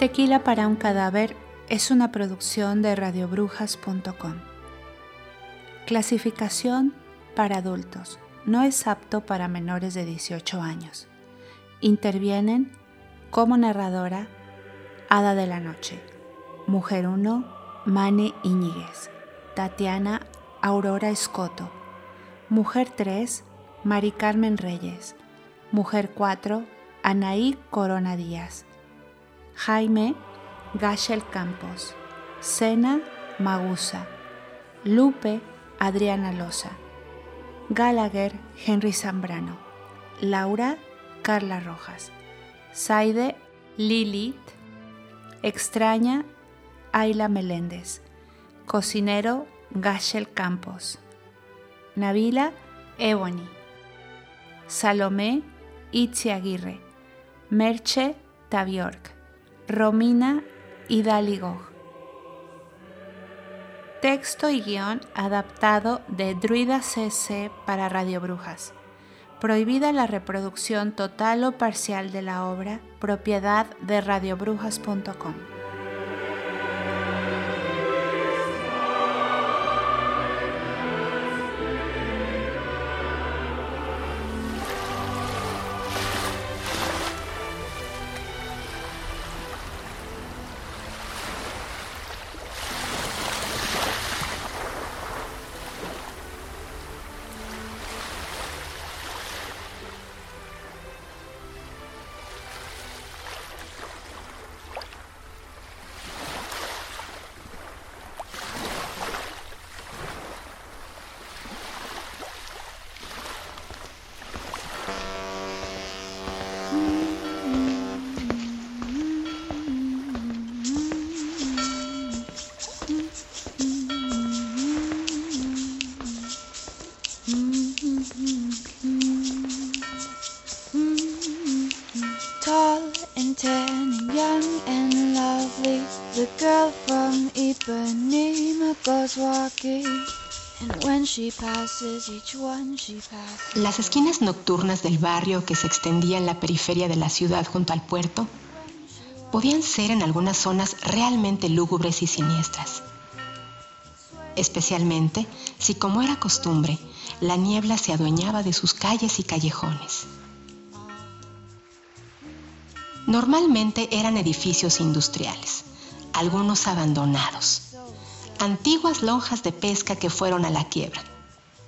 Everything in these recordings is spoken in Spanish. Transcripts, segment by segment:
Tequila para un cadáver es una producción de radiobrujas.com. Clasificación para adultos. No es apto para menores de 18 años. Intervienen como narradora Hada de la Noche, Mujer 1, Mane Iñiguez, Tatiana Aurora Escoto, Mujer 3, Mari Carmen Reyes, Mujer 4, Anaí Corona Díaz, Jaime Gachel Campos, Sena Magusa, Lupe Adriana Loza, Gallagher Henry Zambrano, Laura Carla Rojas, Saide Lilith, Extraña Ayla Meléndez, Cocinero Gachel Campos, Navila Ebony, Salomé Itzi Aguirre, Merche Taviork, Romina Hidalgo. Texto y guion adaptado de Druida CC para Radio Brujas. Prohibida la reproducción total o parcial de la obra, propiedad de radiobrujas.com. Las esquinas nocturnas del barrio que se extendía en la periferia de la ciudad junto al puerto podían ser en algunas zonas realmente lúgubres y siniestras. Especialmente si, como era costumbre, la niebla se adueñaba de sus calles y callejones. Normalmente eran edificios industriales, algunos abandonados, antiguas lonjas de pesca que fueron a la quiebra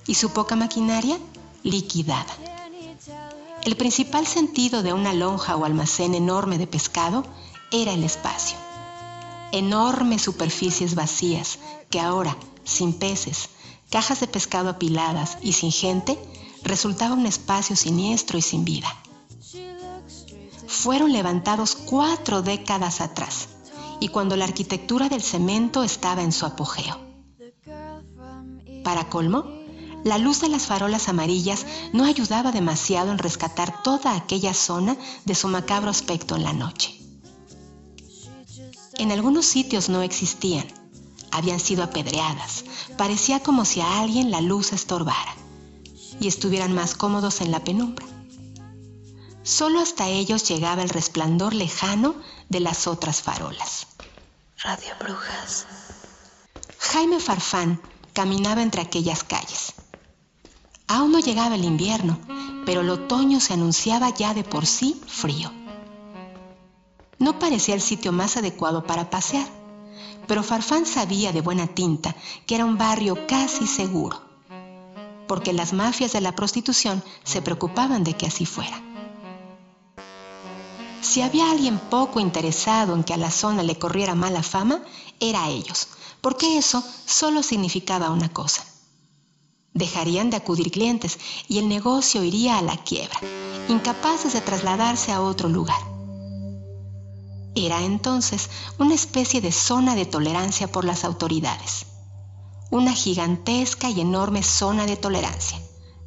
y su poca maquinaria liquidada. El principal sentido de una lonja o almacén enorme de pescado era el espacio. Enormes superficies vacías que ahora, sin peces, cajas de pescado apiladas y sin gente, resultaba un espacio siniestro y sin vida. Fueron levantados cuatro décadas atrás y cuando la arquitectura del cemento estaba en su apogeo. Para colmo, la luz de las farolas amarillas no ayudaba demasiado en rescatar toda aquella zona de su macabro aspecto en la noche. En algunos sitios no existían, habían sido apedreadas, parecía como si a alguien la luz estorbara y estuvieran más cómodos en la penumbra. Solo hasta ellos llegaba el resplandor lejano de las otras farolas. Radio Brujas. Jaime Farfán caminaba entre aquellas calles. Aún no llegaba el invierno, pero el otoño se anunciaba ya de por sí frío. No parecía el sitio más adecuado para pasear, pero Farfán sabía de buena tinta que era un barrio casi seguro, porque las mafias de la prostitución se preocupaban de que así fuera. Si había alguien poco interesado en que a la zona le corriera mala fama, era ellos, porque eso solo significaba una cosa. Dejarían de acudir clientes y el negocio iría a la quiebra, incapaces de trasladarse a otro lugar. Era entonces una especie de zona de tolerancia por las autoridades. Una gigantesca y enorme zona de tolerancia,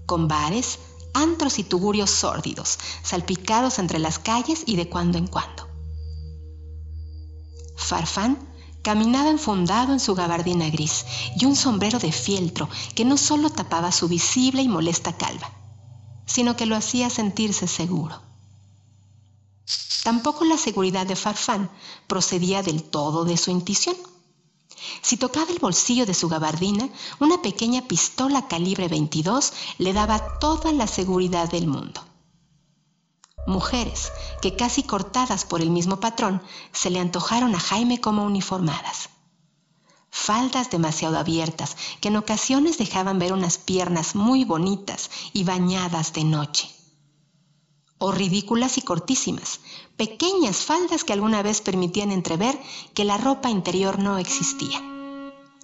con bares, antros y tugurios sórdidos, salpicados entre las calles y de cuando en cuando. Farfán caminaba enfundado en su gabardina gris y un sombrero de fieltro que no solo tapaba su visible y molesta calva, sino que lo hacía sentirse seguro. Tampoco la seguridad de Farfán procedía del todo de su intuición. Si tocaba el bolsillo de su gabardina, una pequeña pistola calibre 22 le daba toda la seguridad del mundo. Mujeres que casi cortadas por el mismo patrón se le antojaron a Jaime como uniformadas. Faldas demasiado abiertas que en ocasiones dejaban ver unas piernas muy bonitas y bañadas de noche. O ridículas y cortísimas, pequeñas faldas que alguna vez permitían entrever que la ropa interior no existía,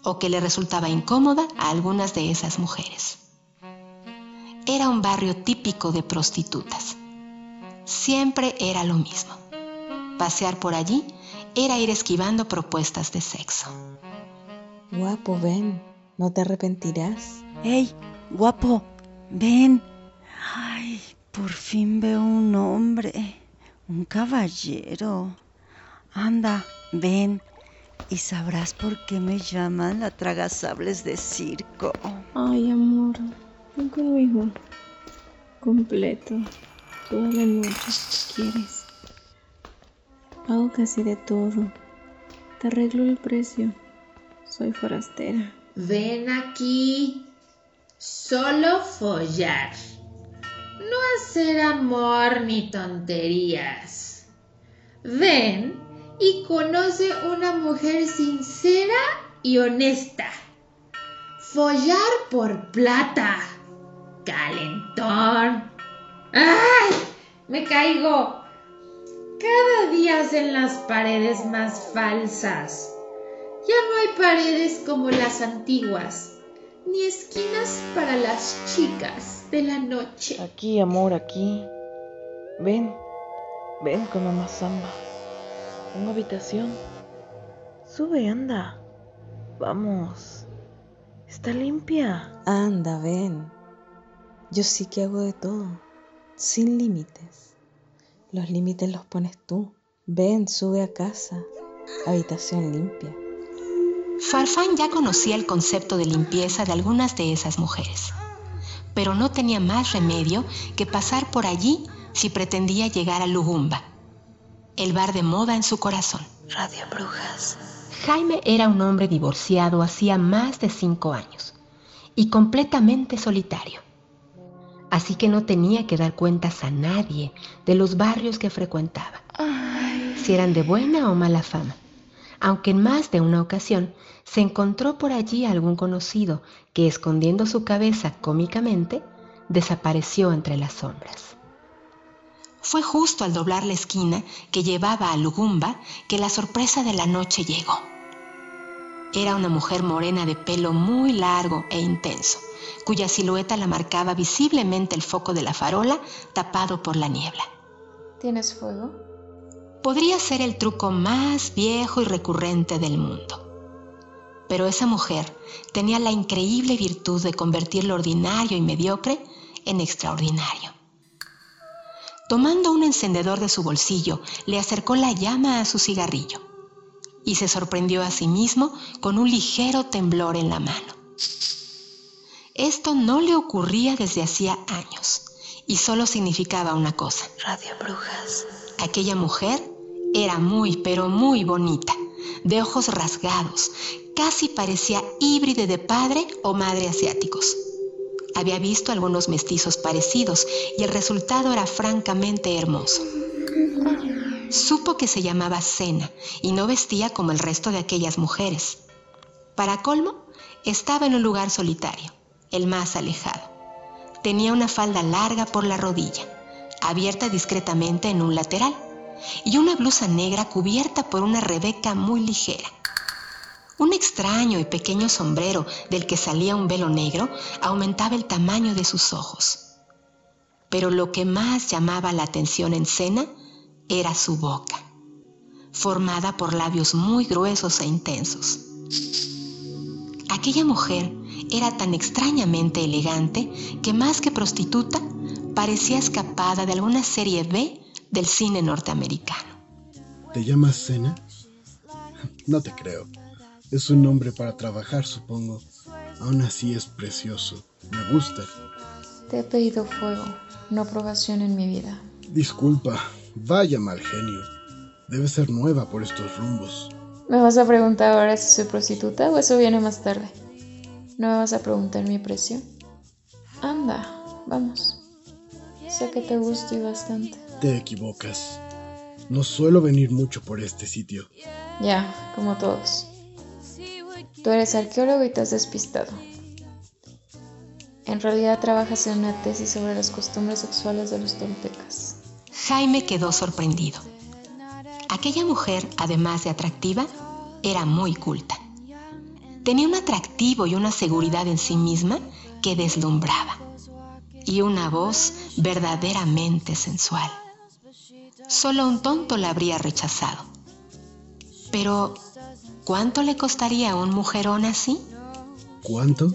o que le resultaba incómoda a algunas de esas mujeres. Era un barrio típico de prostitutas siempre era lo mismo. Pasear por allí era ir esquivando propuestas de sexo. Guapo, ven, no te arrepentirás. ¡Ey, guapo! Ven. Ay, por fin veo un hombre, un caballero. Anda, ven y sabrás por qué me llaman la tragasables de circo. Ay, amor, ven conmigo. Completo toda la noche si quieres. Hago casi de todo. Te arreglo el precio. Soy forastera. Ven aquí. Solo follar. No hacer amor ni tonterías. Ven y conoce una mujer sincera y honesta. Follar por plata. Calentón ¡Ay! Me caigo. Cada día hacen las paredes más falsas. Ya no hay paredes como las antiguas, ni esquinas para las chicas de la noche. Aquí, amor, aquí. Ven, ven con mamá Samba. Una habitación. Sube, anda. Vamos. Está limpia. Anda, ven. Yo sí que hago de todo sin límites. Los límites los pones tú. Ven, sube a casa. Habitación limpia. Farfán ya conocía el concepto de limpieza de algunas de esas mujeres, pero no tenía más remedio que pasar por allí si pretendía llegar a Lugumba, el bar de moda en su corazón. Radio Brujas. Jaime era un hombre divorciado hacía más de cinco años y completamente solitario así que no tenía que dar cuentas a nadie de los barrios que frecuentaba, si eran de buena o mala fama, aunque en más de una ocasión se encontró por allí algún conocido que, escondiendo su cabeza cómicamente, desapareció entre las sombras. Fue justo al doblar la esquina que llevaba a Lugumba que la sorpresa de la noche llegó. Era una mujer morena de pelo muy largo e intenso, cuya silueta la marcaba visiblemente el foco de la farola tapado por la niebla. ¿Tienes fuego? Podría ser el truco más viejo y recurrente del mundo. Pero esa mujer tenía la increíble virtud de convertir lo ordinario y mediocre en extraordinario. Tomando un encendedor de su bolsillo, le acercó la llama a su cigarrillo y se sorprendió a sí mismo con un ligero temblor en la mano. Esto no le ocurría desde hacía años y solo significaba una cosa. Radio Brujas. Aquella mujer era muy, pero muy bonita, de ojos rasgados, casi parecía híbride de padre o madre asiáticos. Había visto algunos mestizos parecidos y el resultado era francamente hermoso. Supo que se llamaba Cena y no vestía como el resto de aquellas mujeres. Para colmo, estaba en un lugar solitario, el más alejado. Tenía una falda larga por la rodilla, abierta discretamente en un lateral, y una blusa negra cubierta por una rebeca muy ligera. Un extraño y pequeño sombrero del que salía un velo negro aumentaba el tamaño de sus ojos. Pero lo que más llamaba la atención en Cena era su boca, formada por labios muy gruesos e intensos. Aquella mujer era tan extrañamente elegante que más que prostituta parecía escapada de alguna serie B del cine norteamericano. ¿Te llamas Cena? No te creo. Es un nombre para trabajar, supongo. Aún así es precioso. Me gusta. Te he pedido fuego, no aprobación en mi vida. Disculpa, Vaya mal genio. Debe ser nueva por estos rumbos. ¿Me vas a preguntar ahora si soy prostituta o eso viene más tarde? ¿No me vas a preguntar mi precio? Anda, vamos. Sé que te gusto y bastante. Te equivocas. No suelo venir mucho por este sitio. Ya, como todos. Tú eres arqueólogo y te has despistado. En realidad trabajas en una tesis sobre las costumbres sexuales de los toltecas. Jaime quedó sorprendido. Aquella mujer, además de atractiva, era muy culta. Tenía un atractivo y una seguridad en sí misma que deslumbraba. Y una voz verdaderamente sensual. Solo un tonto la habría rechazado. Pero, ¿cuánto le costaría a un mujerón así? ¿Cuánto?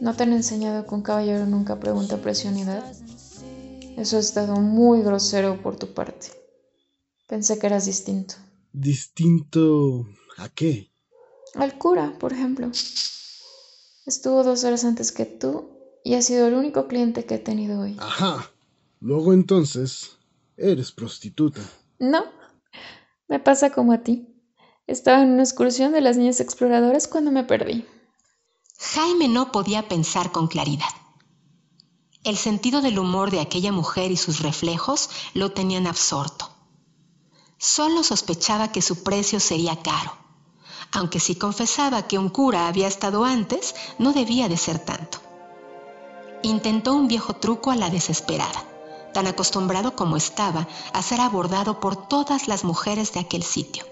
¿No te han enseñado que un caballero nunca pregunta presionidad? Eso ha estado muy grosero por tu parte. Pensé que eras distinto. ¿Distinto a qué? Al cura, por ejemplo. Estuvo dos horas antes que tú y ha sido el único cliente que he tenido hoy. Ajá. Luego entonces, eres prostituta. No, me pasa como a ti. Estaba en una excursión de las niñas exploradoras cuando me perdí. Jaime no podía pensar con claridad. El sentido del humor de aquella mujer y sus reflejos lo tenían absorto. Solo sospechaba que su precio sería caro, aunque si confesaba que un cura había estado antes, no debía de ser tanto. Intentó un viejo truco a la desesperada, tan acostumbrado como estaba a ser abordado por todas las mujeres de aquel sitio,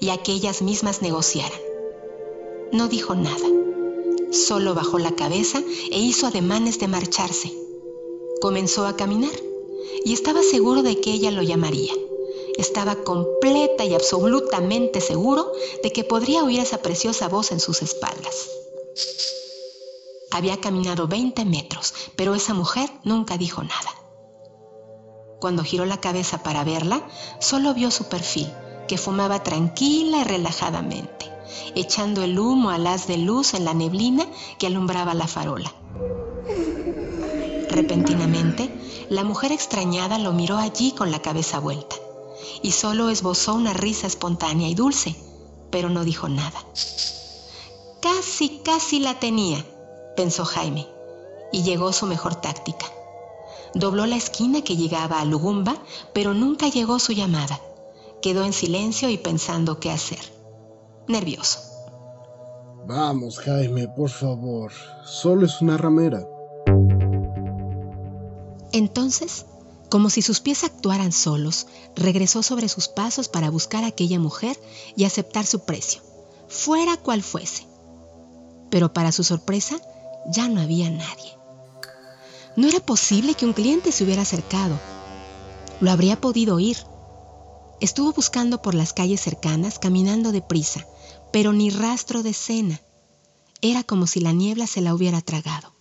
y a que ellas mismas negociaran. No dijo nada Solo bajó la cabeza e hizo ademanes de marcharse. Comenzó a caminar y estaba seguro de que ella lo llamaría. Estaba completa y absolutamente seguro de que podría oír esa preciosa voz en sus espaldas. Había caminado 20 metros, pero esa mujer nunca dijo nada. Cuando giró la cabeza para verla, solo vio su perfil, que fumaba tranquila y relajadamente echando el humo al haz de luz en la neblina que alumbraba la farola. Repentinamente, la mujer extrañada lo miró allí con la cabeza vuelta y solo esbozó una risa espontánea y dulce, pero no dijo nada. Casi, casi la tenía, pensó Jaime, y llegó su mejor táctica. Dobló la esquina que llegaba a Lugumba, pero nunca llegó su llamada. Quedó en silencio y pensando qué hacer nervioso. Vamos, Jaime, por favor. Solo es una ramera. Entonces, como si sus pies actuaran solos, regresó sobre sus pasos para buscar a aquella mujer y aceptar su precio, fuera cual fuese. Pero para su sorpresa, ya no había nadie. No era posible que un cliente se hubiera acercado. Lo habría podido oír. Estuvo buscando por las calles cercanas, caminando deprisa, pero ni rastro de cena. Era como si la niebla se la hubiera tragado.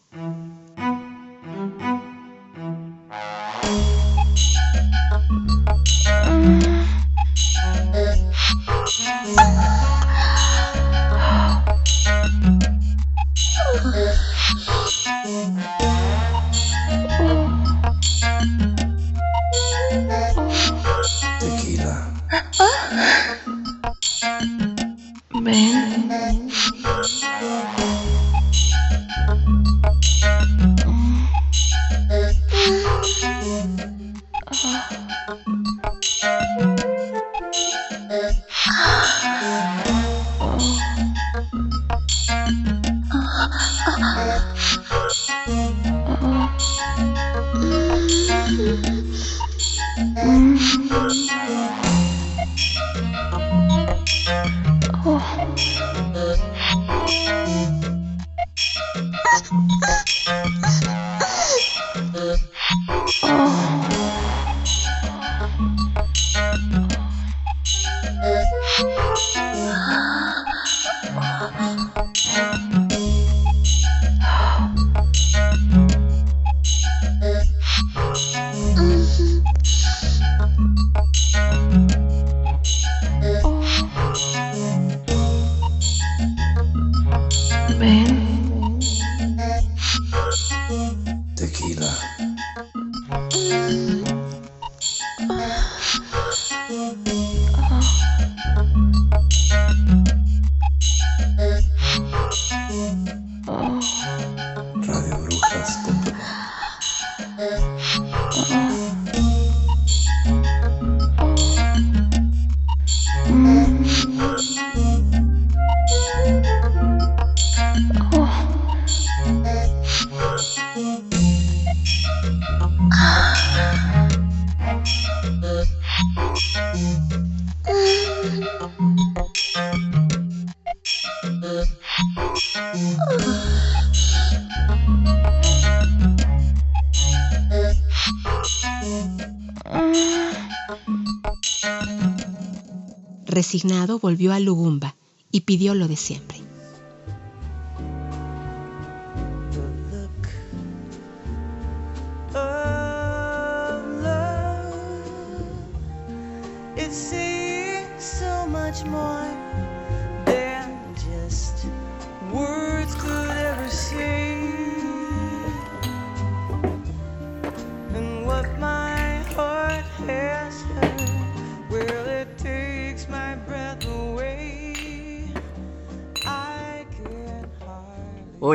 Volvió a Lugumba y pidió lo de siempre.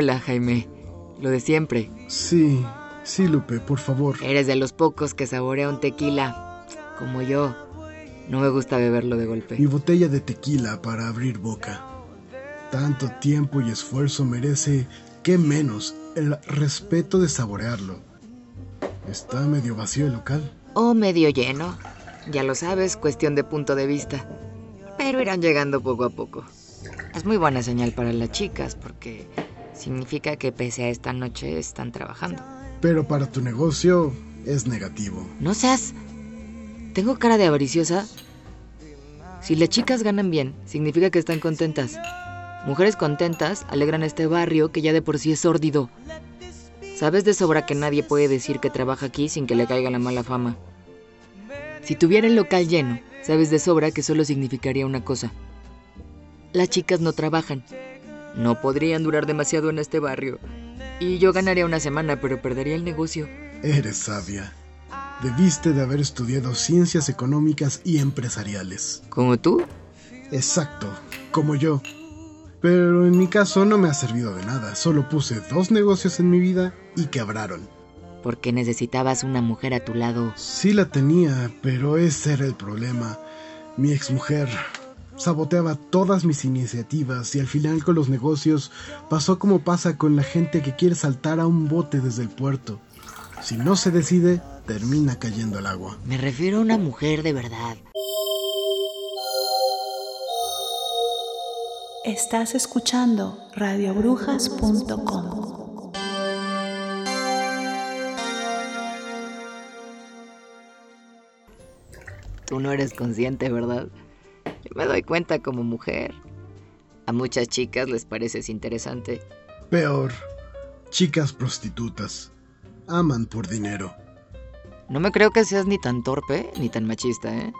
Hola, Jaime. Lo de siempre. Sí, sí, Lupe, por favor. Eres de los pocos que saborea un tequila. Como yo. No me gusta beberlo de golpe. Mi botella de tequila para abrir boca. Tanto tiempo y esfuerzo merece, ¿qué menos? El respeto de saborearlo. Está medio vacío el local. O medio lleno. Ya lo sabes, cuestión de punto de vista. Pero irán llegando poco a poco. Es muy buena señal para las chicas porque significa que pese a esta noche están trabajando. Pero para tu negocio es negativo. No seas... ¿Tengo cara de avariciosa? Si las chicas ganan bien, significa que están contentas. Mujeres contentas alegran este barrio que ya de por sí es sórdido. Sabes de sobra que nadie puede decir que trabaja aquí sin que le caiga la mala fama. Si tuviera el local lleno, sabes de sobra que solo significaría una cosa. Las chicas no trabajan, no podrían durar demasiado en este barrio. Y yo ganaría una semana, pero perdería el negocio. Eres sabia. Debiste de haber estudiado ciencias económicas y empresariales. ¿Como tú? Exacto, como yo. Pero en mi caso no me ha servido de nada. Solo puse dos negocios en mi vida y quebraron. Porque necesitabas una mujer a tu lado. Sí la tenía, pero ese era el problema. Mi exmujer saboteaba todas mis iniciativas y al final con los negocios pasó como pasa con la gente que quiere saltar a un bote desde el puerto. Si no se decide, termina cayendo al agua. Me refiero a una mujer de verdad. Estás escuchando radiobrujas.com. Tú no eres consciente, ¿verdad? Me doy cuenta como mujer. A muchas chicas les pareces interesante. Peor, chicas prostitutas. Aman por dinero. No me creo que seas ni tan torpe ni tan machista, ¿eh?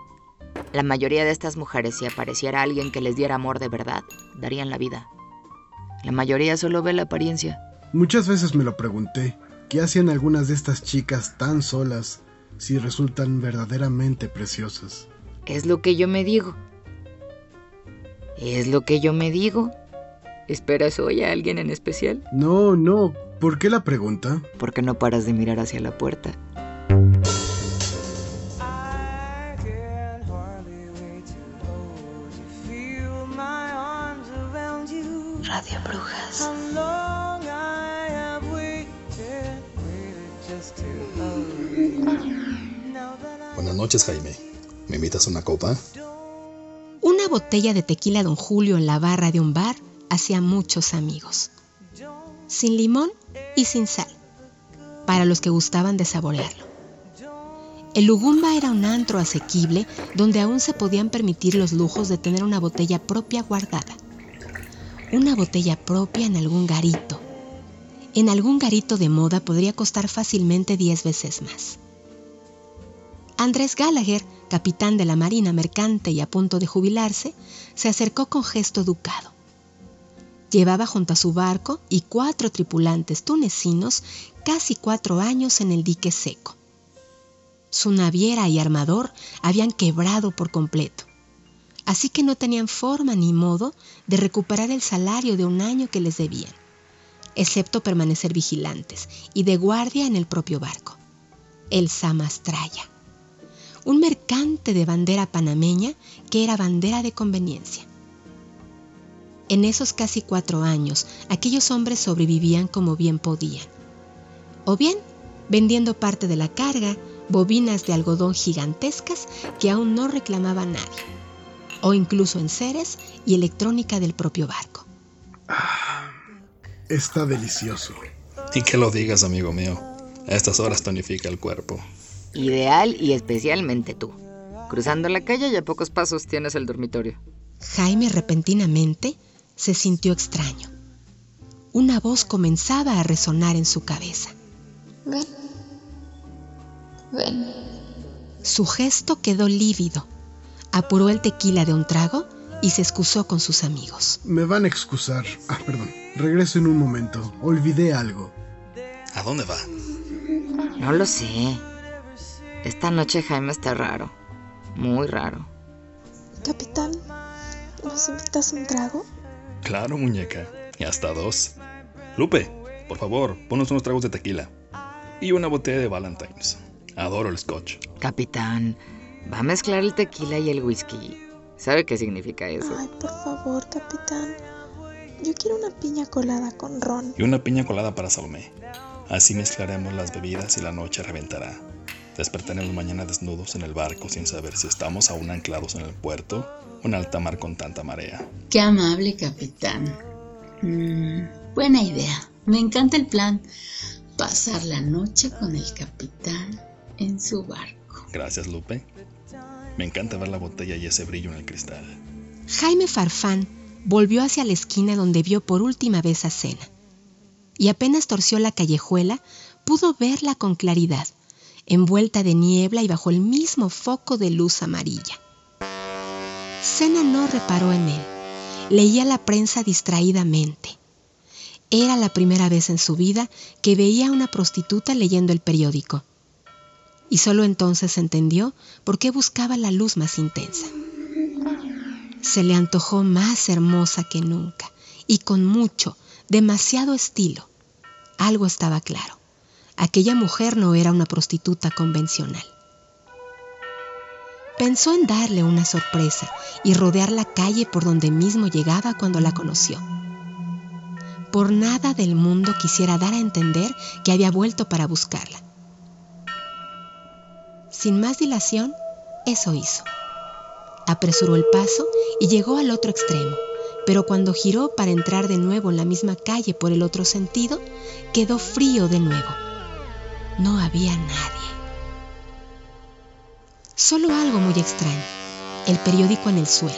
La mayoría de estas mujeres, si apareciera alguien que les diera amor de verdad, darían la vida. La mayoría solo ve la apariencia. Muchas veces me lo pregunté. ¿Qué hacían algunas de estas chicas tan solas si resultan verdaderamente preciosas? Es lo que yo me digo. Es lo que yo me digo. ¿Esperas hoy a alguien en especial? No, no. ¿Por qué la pregunta? Porque no paras de mirar hacia la puerta. Radio Brujas. Buenas noches, Jaime. ¿Me invitas a una copa? Botella de tequila Don Julio en la barra de un bar hacía muchos amigos. Sin limón y sin sal, para los que gustaban de saborearlo. El Lugumba era un antro asequible donde aún se podían permitir los lujos de tener una botella propia guardada. Una botella propia en algún garito. En algún garito de moda podría costar fácilmente 10 veces más. Andrés Gallagher capitán de la Marina Mercante y a punto de jubilarse, se acercó con gesto educado. Llevaba junto a su barco y cuatro tripulantes tunecinos casi cuatro años en el dique seco. Su naviera y armador habían quebrado por completo, así que no tenían forma ni modo de recuperar el salario de un año que les debían, excepto permanecer vigilantes y de guardia en el propio barco, el Samastraya un mercante de bandera panameña que era bandera de conveniencia. En esos casi cuatro años, aquellos hombres sobrevivían como bien podían. O bien, vendiendo parte de la carga, bobinas de algodón gigantescas que aún no reclamaba nadie. O incluso en seres y electrónica del propio barco. Está delicioso. Y que lo digas, amigo mío. A estas horas tonifica el cuerpo. Ideal y especialmente tú. Cruzando la calle y a pocos pasos tienes el dormitorio. Jaime repentinamente se sintió extraño. Una voz comenzaba a resonar en su cabeza. Ven. Ven. Su gesto quedó lívido. Apuró el tequila de un trago y se excusó con sus amigos. Me van a excusar. Ah, perdón. Regreso en un momento. Olvidé algo. ¿A dónde va? No lo sé. Esta noche Jaime está raro. Muy raro. Capitán, ¿nos invitas un trago? Claro, muñeca. Y hasta dos. Lupe, por favor, ponos unos tragos de tequila. Y una botella de Valentine's. Adoro el scotch. Capitán, va a mezclar el tequila y el whisky. ¿Sabe qué significa eso? Ay, por favor, capitán. Yo quiero una piña colada con ron. Y una piña colada para Salomé. Así mezclaremos las bebidas y la noche reventará. Despertaremos mañana desnudos en el barco sin saber si estamos aún anclados en el puerto o en alta mar con tanta marea. Qué amable, capitán. Mm, buena idea. Me encanta el plan. Pasar la noche con el capitán en su barco. Gracias, Lupe. Me encanta ver la botella y ese brillo en el cristal. Jaime Farfán volvió hacia la esquina donde vio por última vez a Cena. Y apenas torció la callejuela, pudo verla con claridad, envuelta de niebla y bajo el mismo foco de luz amarilla. Cena no reparó en él. Leía la prensa distraídamente. Era la primera vez en su vida que veía a una prostituta leyendo el periódico. Y solo entonces entendió por qué buscaba la luz más intensa. Se le antojó más hermosa que nunca y con mucho, demasiado estilo. Algo estaba claro. Aquella mujer no era una prostituta convencional. Pensó en darle una sorpresa y rodear la calle por donde mismo llegaba cuando la conoció. Por nada del mundo quisiera dar a entender que había vuelto para buscarla. Sin más dilación, eso hizo. Apresuró el paso y llegó al otro extremo, pero cuando giró para entrar de nuevo en la misma calle por el otro sentido, quedó frío de nuevo. No había nadie. Solo algo muy extraño, el periódico en el suelo.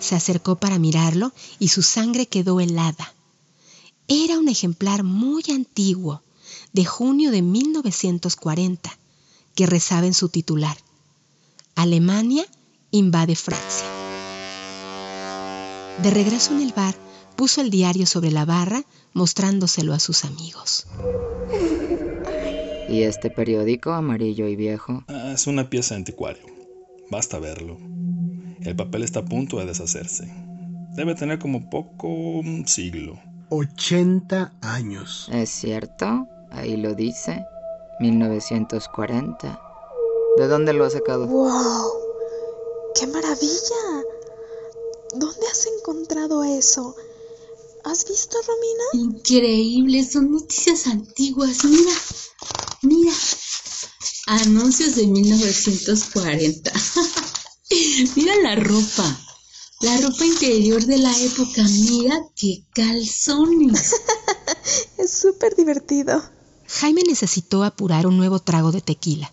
Se acercó para mirarlo y su sangre quedó helada. Era un ejemplar muy antiguo, de junio de 1940, que rezaba en su titular. Alemania invade Francia. De regreso en el bar, puso el diario sobre la barra, mostrándoselo a sus amigos. ¿Y este periódico amarillo y viejo? Ah, es una pieza de anticuario. Basta verlo. El papel está a punto de deshacerse. Debe tener como poco un siglo. 80 años. ¿Es cierto? Ahí lo dice. 1940. ¿De dónde lo ha sacado? ¡Wow! ¡Qué maravilla! ¿Dónde has encontrado eso? ¿Has visto, Romina? Increíble, son noticias antiguas. Mira, mira. Anuncios de 1940. mira la ropa. La ropa interior de la época. Mira qué calzones. es súper divertido. Jaime necesitó apurar un nuevo trago de tequila.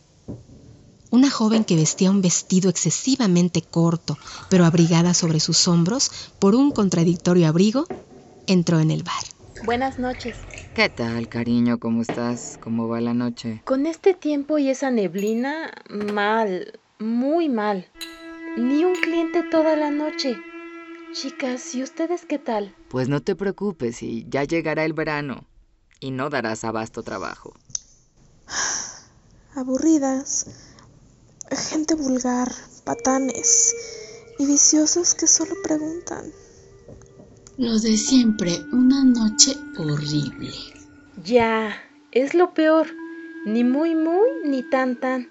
Una joven que vestía un vestido excesivamente corto, pero abrigada sobre sus hombros por un contradictorio abrigo, entró en el bar. Buenas noches. ¿Qué tal, cariño? ¿Cómo estás? ¿Cómo va la noche? Con este tiempo y esa neblina, mal, muy mal. Ni un cliente toda la noche. Chicas, ¿y ustedes qué tal? Pues no te preocupes y ya llegará el verano y no darás abasto trabajo. Aburridas. Gente vulgar, patanes y viciosos que solo preguntan. Lo de siempre, una noche horrible. Ya, es lo peor. Ni muy muy ni tan tan.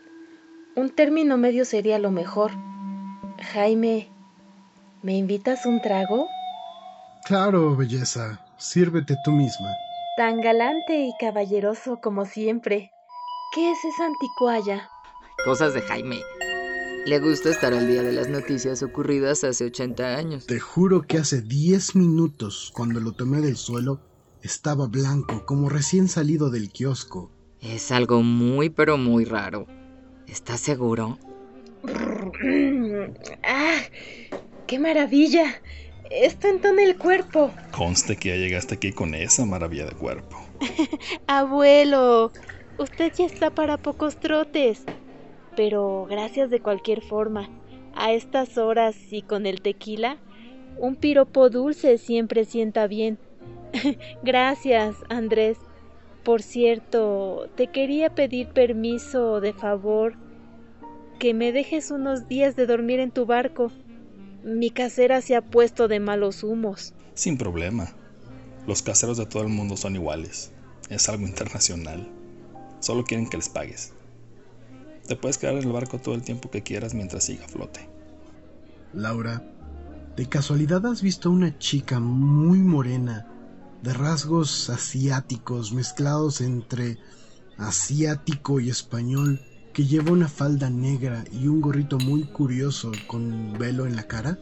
Un término medio sería lo mejor. Jaime, ¿me invitas un trago? Claro, belleza. Sírvete tú misma. Tan galante y caballeroso como siempre. ¿Qué es esa anticuaya? Cosas de Jaime. Le gusta estar al día de las noticias ocurridas hace 80 años. Te juro que hace 10 minutos, cuando lo tomé del suelo, Estaba blanco, como recién salido del kiosco. Es algo muy, pero muy raro. ¿Estás seguro? ¡Ah! ¡Qué maravilla! Esto entona el cuerpo. Conste que ya llegaste aquí con esa maravilla de cuerpo. Abuelo, usted ya está para pocos trotes. Pero gracias de cualquier forma. A estas horas y con el tequila, un piropo dulce siempre sienta bien. gracias, Andrés. Por cierto, te quería pedir permiso de favor que me dejes unos días de dormir en tu barco. Mi casera se ha puesto de malos humos. Sin problema. Los caseros de todo el mundo son iguales. Es algo internacional. Solo quieren que les pagues. Te puedes quedar en el barco todo el tiempo que quieras mientras siga a flote. Laura, ¿de casualidad has visto a una chica muy morena, de rasgos asiáticos mezclados entre asiático y español, que lleva una falda negra y un gorrito muy curioso con un velo en la cara?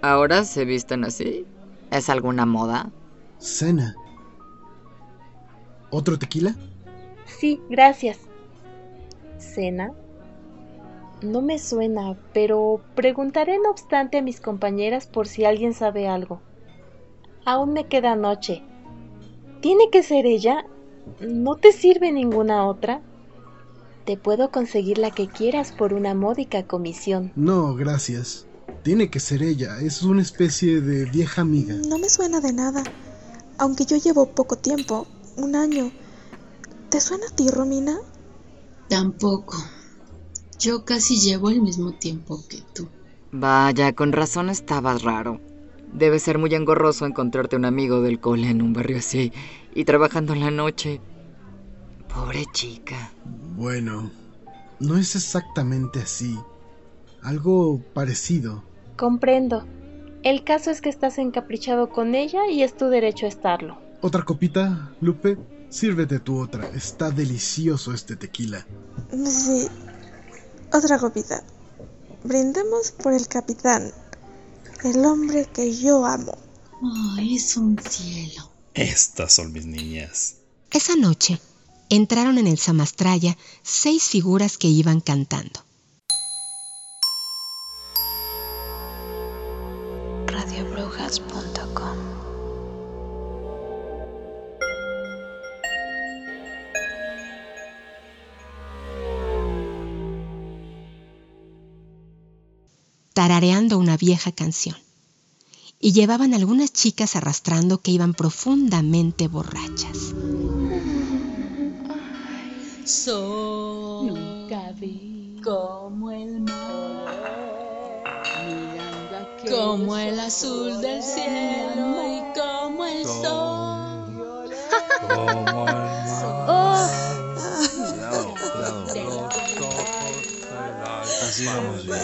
¿Ahora se visten así? ¿Es alguna moda? Cena. ¿Otro tequila? Sí, gracias. ¿Cena? No me suena, pero preguntaré no obstante a mis compañeras por si alguien sabe algo. Aún me queda noche. ¿Tiene que ser ella? ¿No te sirve ninguna otra? Te puedo conseguir la que quieras por una módica comisión. No, gracias. Tiene que ser ella. Es una especie de vieja amiga. No me suena de nada. Aunque yo llevo poco tiempo, un año. ¿Te suena a ti, Romina? Tampoco. Yo casi llevo el mismo tiempo que tú. Vaya, con razón estabas raro. Debe ser muy engorroso encontrarte un amigo del cole en un barrio así y trabajando en la noche. Pobre chica. Bueno, no es exactamente así. Algo parecido. Comprendo. El caso es que estás encaprichado con ella y es tu derecho a estarlo. ¿Otra copita, Lupe? Sírvete tu otra. Está delicioso este tequila. Sí. Otra copita. Brindemos por el capitán. El hombre que yo amo. Oh, es un cielo. Estas son mis niñas. Esa noche entraron en el Samastraya seis figuras que iban cantando. Tarareando una vieja canción. Y llevaban algunas chicas arrastrando que iban profundamente borrachas. Nunca vi como el mar, como el azul del cielo y como el sol. Como el Así vamos bien.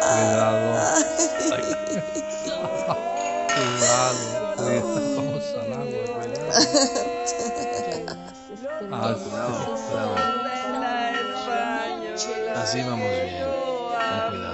Cuidado. Cuidado, cuidado. Vamos al agua, cuidado. Así, cuidado. Así vamos bien. Con cuidado.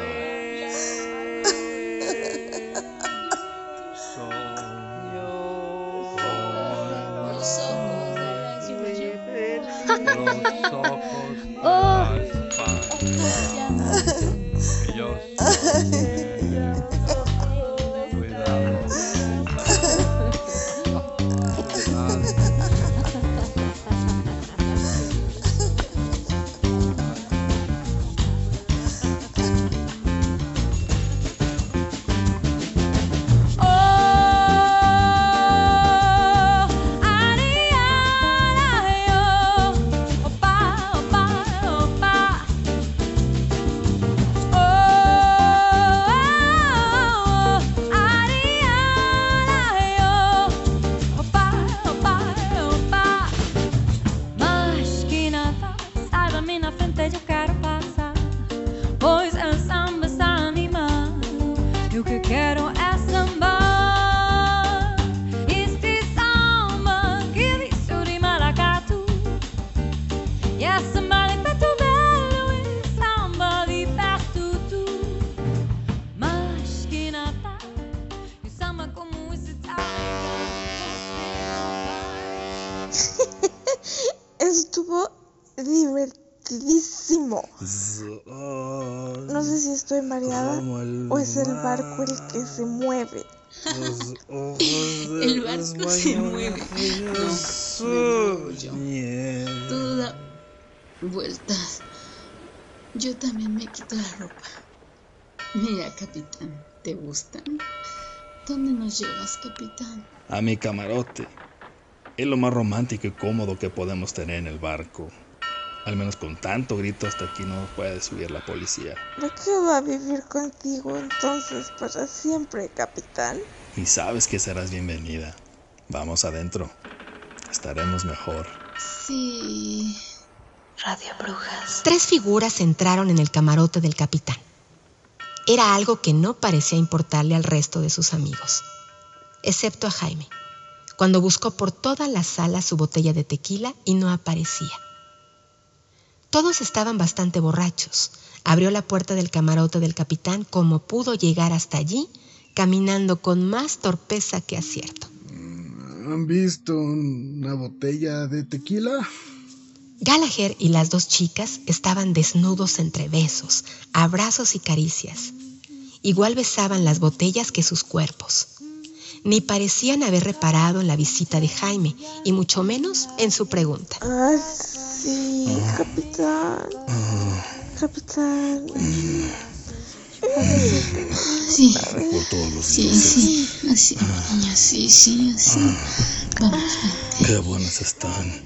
Que se mueve. el barco se mueve. No. Todo da vueltas. Yo también me quito la ropa. Mira, capitán, ¿te gustan? ¿Dónde nos llevas, capitán? A mi camarote. Es lo más romántico y cómodo que podemos tener en el barco. Al menos con tanto grito hasta aquí no puede subir la policía. Me quedo a vivir contigo entonces para siempre, capitán. Y sabes que serás bienvenida. Vamos adentro. Estaremos mejor. Sí. Radio Brujas. Tres figuras entraron en el camarote del capitán. Era algo que no parecía importarle al resto de sus amigos, excepto a Jaime, cuando buscó por toda la sala su botella de tequila y no aparecía. Todos estaban bastante borrachos. Abrió la puerta del camarote del capitán como pudo llegar hasta allí, caminando con más torpeza que acierto. ¿Han visto una botella de tequila? Gallagher y las dos chicas estaban desnudos entre besos, abrazos y caricias. Igual besaban las botellas que sus cuerpos. Ni parecían haber reparado en la visita de Jaime, y mucho menos en su pregunta. Ah, sí, capitán. Capitán. Sí. Por todos los Sí, sí, así, niña, sí, sí, así. Vamos. Qué buenas están.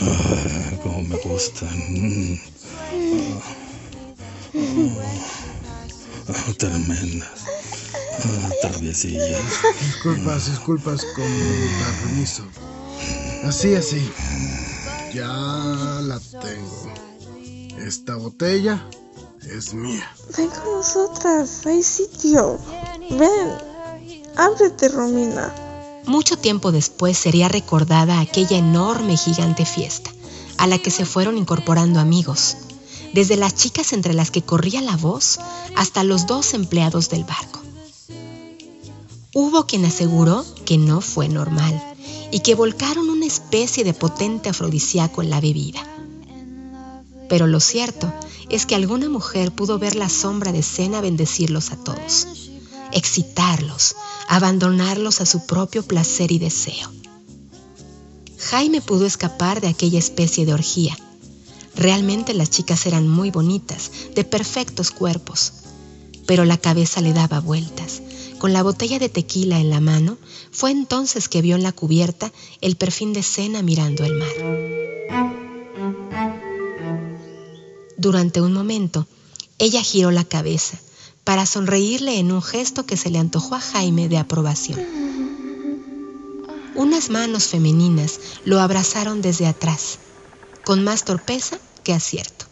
Ah, cómo me gustan. Ah, tremendas. Traviesillas. Disculpas, disculpas, con permiso. Así, así. Ya la tengo. Esta botella es mía. Ven con nosotras, hay sitio. Ven, ábrete, Romina. Mucho tiempo después sería recordada aquella enorme gigante fiesta, a la que se fueron incorporando amigos, desde las chicas entre las que corría la voz hasta los dos empleados del barco. Hubo quien aseguró que no fue normal y que volcaron una especie de potente afrodisíaco en la bebida. Pero lo cierto es que alguna mujer pudo ver la sombra de Cena bendecirlos a todos, excitarlos, abandonarlos a su propio placer y deseo. Jaime pudo escapar de aquella especie de orgía. Realmente las chicas eran muy bonitas, de perfectos cuerpos, pero la cabeza le daba vueltas. Con la botella de tequila en la mano, fue entonces que vio en la cubierta el perfil de Cena mirando el mar. Durante un momento, ella giró la cabeza para sonreírle en un gesto que se le antojó a Jaime de aprobación. Unas manos femeninas lo abrazaron desde atrás, con más torpeza que acierto.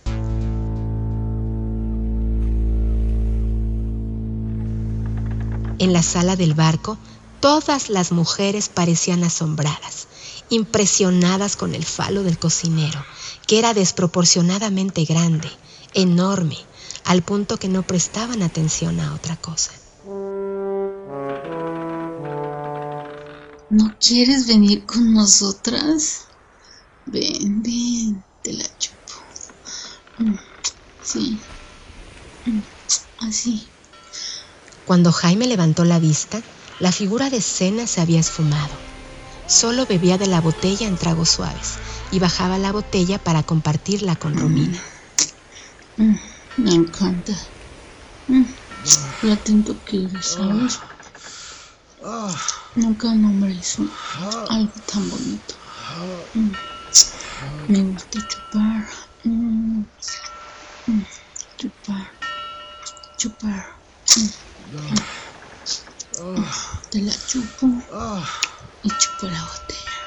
En la sala del barco, todas las mujeres parecían asombradas, impresionadas con el falo del cocinero, que era desproporcionadamente grande, enorme, al punto que no prestaban atención a otra cosa. ¿No quieres venir con nosotras? Ven, ven, te la chupo. Mm, Sí. Mm, Así. Cuando Jaime levantó la vista, la figura de Cena se había esfumado. Solo bebía de la botella en tragos suaves y bajaba la botella para compartirla con Romina. Mm, Me encanta. Mm, Lo atento que eres, ¿sabes? Nunca un hombre hizo algo tan bonito. Mm, Me gusta chupar. Mm, mm, Chupar. Chupar. Te la chupo y chupo la botella.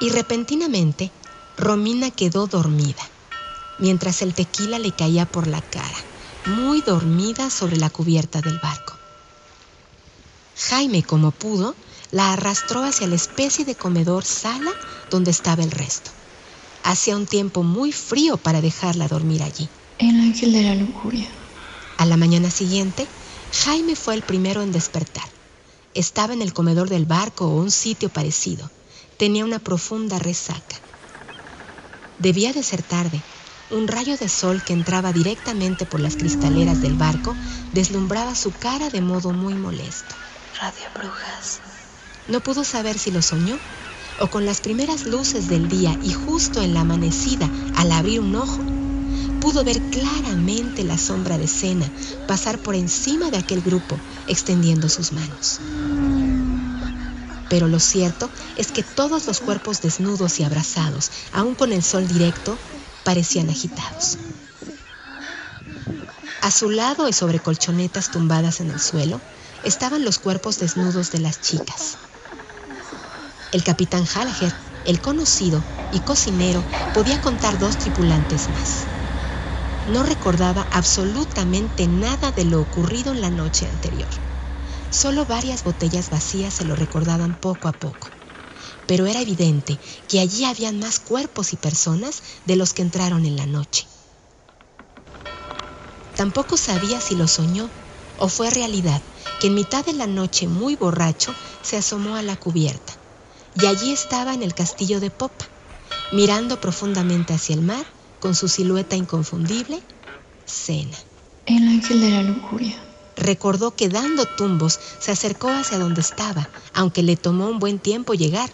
Y repentinamente, Romina quedó dormida, mientras el tequila le caía por la cara, muy dormida sobre la cubierta del barco. Jaime, como pudo, la arrastró hacia la especie de comedor sala donde estaba el resto. Hacía un tiempo muy frío para dejarla dormir allí. El ángel de la lujuria. A la mañana siguiente, Jaime fue el primero en despertar. Estaba en el comedor del barco o un sitio parecido, tenía una profunda resaca. Debía de ser tarde. Un rayo de sol que entraba directamente por las cristaleras del barco deslumbraba su cara de modo muy molesto. Radio Brujas. No pudo saber si lo soñó o con las primeras luces del día y justo en la amanecida, al abrir un ojo, pudo ver claramente la sombra de Cena pasar por encima de aquel grupo, extendiendo sus manos. Pero lo cierto es que todos los cuerpos desnudos y abrazados, aun con el sol directo, parecían agitados. A su lado y sobre colchonetas tumbadas en el suelo, estaban los cuerpos desnudos de las chicas. El capitán Gallagher, el conocido y cocinero, podía contar dos tripulantes más. No recordaba absolutamente nada de lo ocurrido en la noche anterior. Solo varias botellas vacías se lo recordaban poco a poco. Pero era evidente que allí habían más cuerpos y personas de los que entraron en la noche. Tampoco sabía si lo soñó o fue realidad que en mitad de la noche, muy borracho, se asomó a la cubierta. Y allí estaba en el castillo de popa, mirando profundamente hacia el mar, con su silueta inconfundible, Cena. El ángel de la lujuria. Recordó que dando tumbos se acercó hacia donde estaba, aunque le tomó un buen tiempo llegar,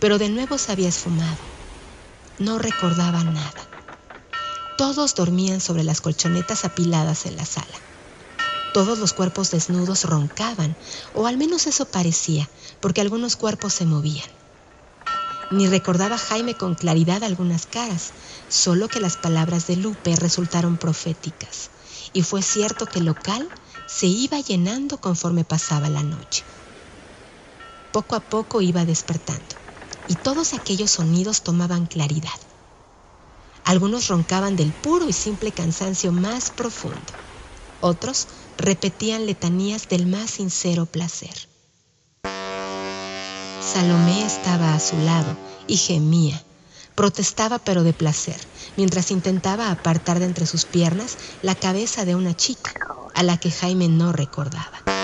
pero de nuevo se había esfumado. No recordaba nada. Todos dormían sobre las colchonetas apiladas en la sala. Todos los cuerpos desnudos roncaban, o al menos eso parecía, porque algunos cuerpos se movían. Ni recordaba Jaime con claridad algunas caras, solo que las palabras de Lupe resultaron proféticas, y fue cierto que el local se iba llenando conforme pasaba la noche. Poco a poco iba despertando, y todos aquellos sonidos tomaban claridad. Algunos roncaban del puro y simple cansancio más profundo, otros repetían letanías del más sincero placer. Salomé estaba a su lado y gemía. Protestaba pero de placer, mientras intentaba apartar de entre sus piernas la cabeza de una chica, a la que Jaime no recordaba.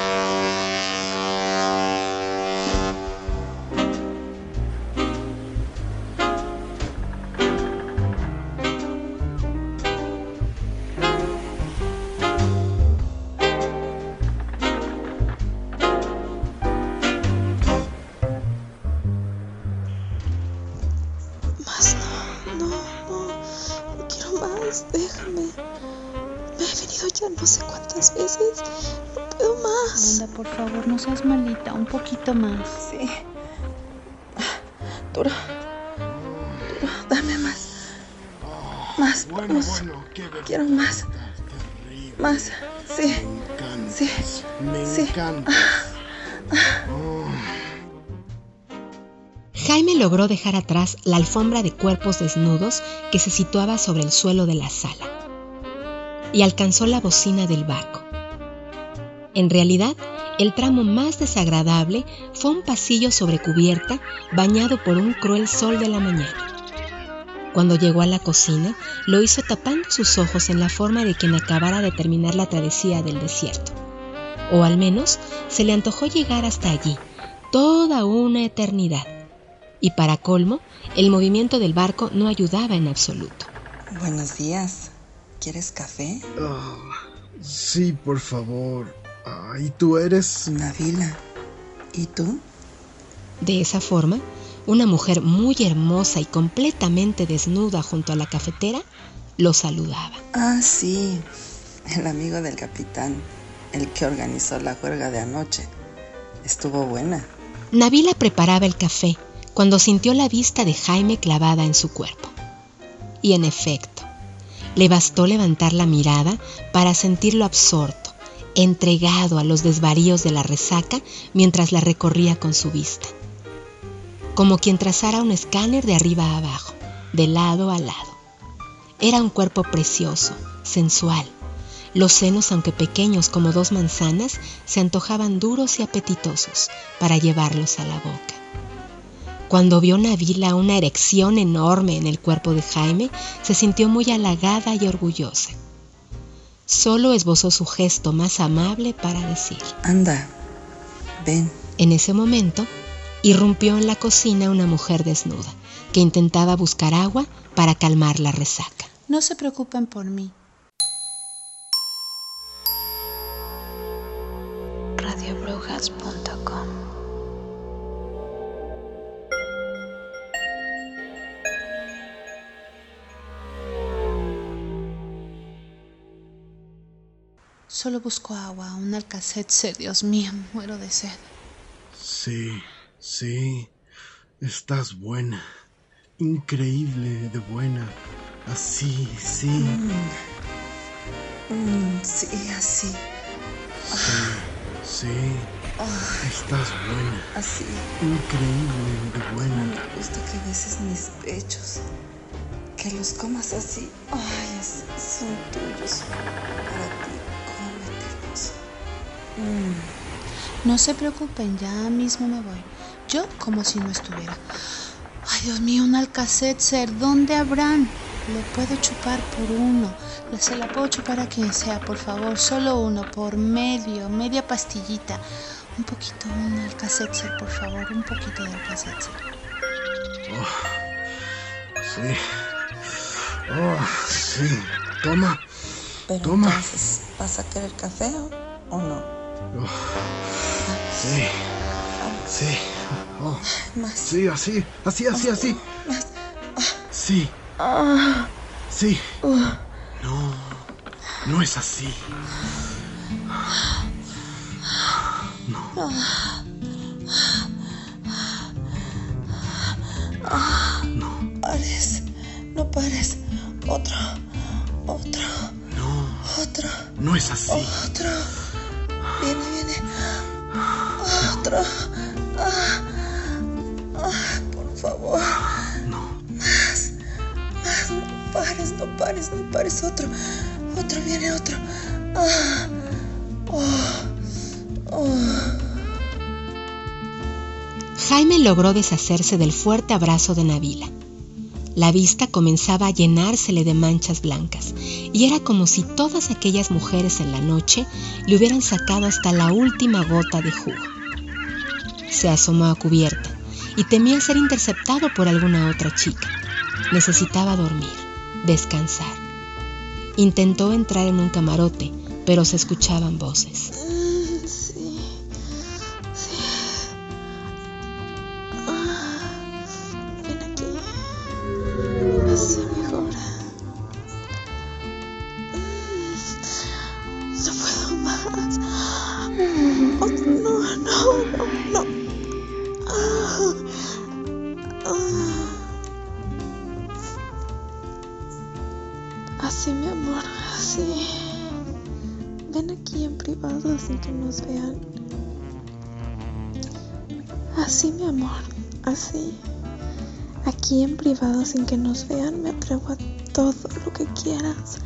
Ya no sé cuántas veces. No puedo más. Anda, por favor, no seas malita. Un poquito más. Sí. Duro. Duro. Dame más. Más. Vamos. Quiero más. Más. Sí. Sí. Me Sí. encanta. Jaime logró dejar atrás la alfombra de cuerpos desnudos que se situaba sobre el suelo de la sala y alcanzó la bocina del barco. En realidad, el tramo más desagradable fue un pasillo sobre cubierta bañado por un cruel sol de la mañana. Cuando llegó a la cocina, lo hizo tapando sus ojos en la forma de quien acabara de terminar la travesía del desierto. O al menos se le antojó llegar hasta allí, toda una eternidad. Y para colmo, el movimiento del barco no ayudaba en absoluto. Buenos días. ¿Quieres café? Ah, sí, por favor. Ah, ¿Y tú eres? Navila. ¿Y tú? De esa forma, una mujer muy hermosa y completamente desnuda junto a la cafetera lo saludaba. Ah, sí. El amigo del capitán. El que organizó la juerga de anoche. Estuvo buena. Navila preparaba el café cuando sintió la vista de Jaime clavada en su cuerpo. Y en efecto, le bastó levantar la mirada para sentirlo absorto, entregado a los desvaríos de la resaca mientras la recorría con su vista. Como quien trazara un escáner de arriba a abajo, de lado a lado. Era un cuerpo precioso, sensual. Los senos, aunque pequeños como dos manzanas, se antojaban duros y apetitosos para llevarlos a la boca. Cuando vio Navila una erección enorme en el cuerpo de Jaime, se sintió muy halagada y orgullosa. Solo esbozó su gesto más amable para decir, Anda, ven. En ese momento, irrumpió en la cocina una mujer desnuda que intentaba buscar agua para calmar la resaca. No se preocupen por mí. Solo busco agua, un alcacetse, Dios mío, muero de sed. Sí, sí, estás buena. Increíble de buena. Así, sí. Mm, sí, así. Sí, sí. Estás buena. Así. Increíble de buena. Me gusta que beses mis pechos. Que los comas así. Ay, son tuyos. Para ti. Mm. No se preocupen, ya mismo me voy. Yo como si no estuviera. Ay, Dios mío, un alcacetzer, ¿dónde habrán? Lo puedo chupar por uno. Se la puedo chupar a quien sea, por favor. Solo uno, por medio, media pastillita. Un poquito, un alcacetzer, por favor. Un poquito de alcacetzer. Oh, sí. Oh, sí. Toma. Pero Toma. entonces, ¿vas a querer café o no? Oh, sí. Sí. Oh, sí, así. Así, así, así. Más. Sí. Ah. Sí. No. No es así. Ah. Ah. No. Pares. No pares. Otro. Otro. No. Otro. No es así. Otro. Viene, viene. Otro. Ah. Ah, por favor. No. Más. Más. No pares, no pares, no pares. Otro. Otro, viene otro. Ah. Oh. Oh. Jaime logró deshacerse del fuerte abrazo de Nabila. La vista comenzaba a llenársele de manchas blancas y era como si todas aquellas mujeres en la noche le hubieran sacado hasta la última gota de jugo. Se asomó a cubierta y temía ser interceptado por alguna otra chica. Necesitaba dormir, descansar. Intentó entrar en un camarote, pero se escuchaban voces. Así. Aquí en privado sin que nos vean me atrevo a todo lo que quieras.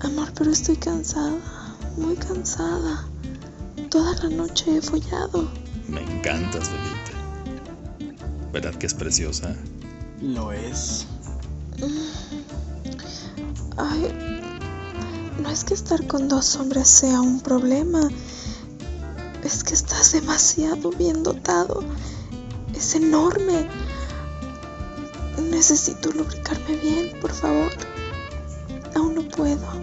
Amor, pero estoy cansada, muy cansada. Toda la noche he follado. Me encantas, bebita. ¿Verdad que es preciosa? Lo es. Ay, no es que estar con dos hombres sea un problema. Es que estás demasiado bien dotado. Es enorme. Necesito lubricarme bien, por favor. Aún no puedo.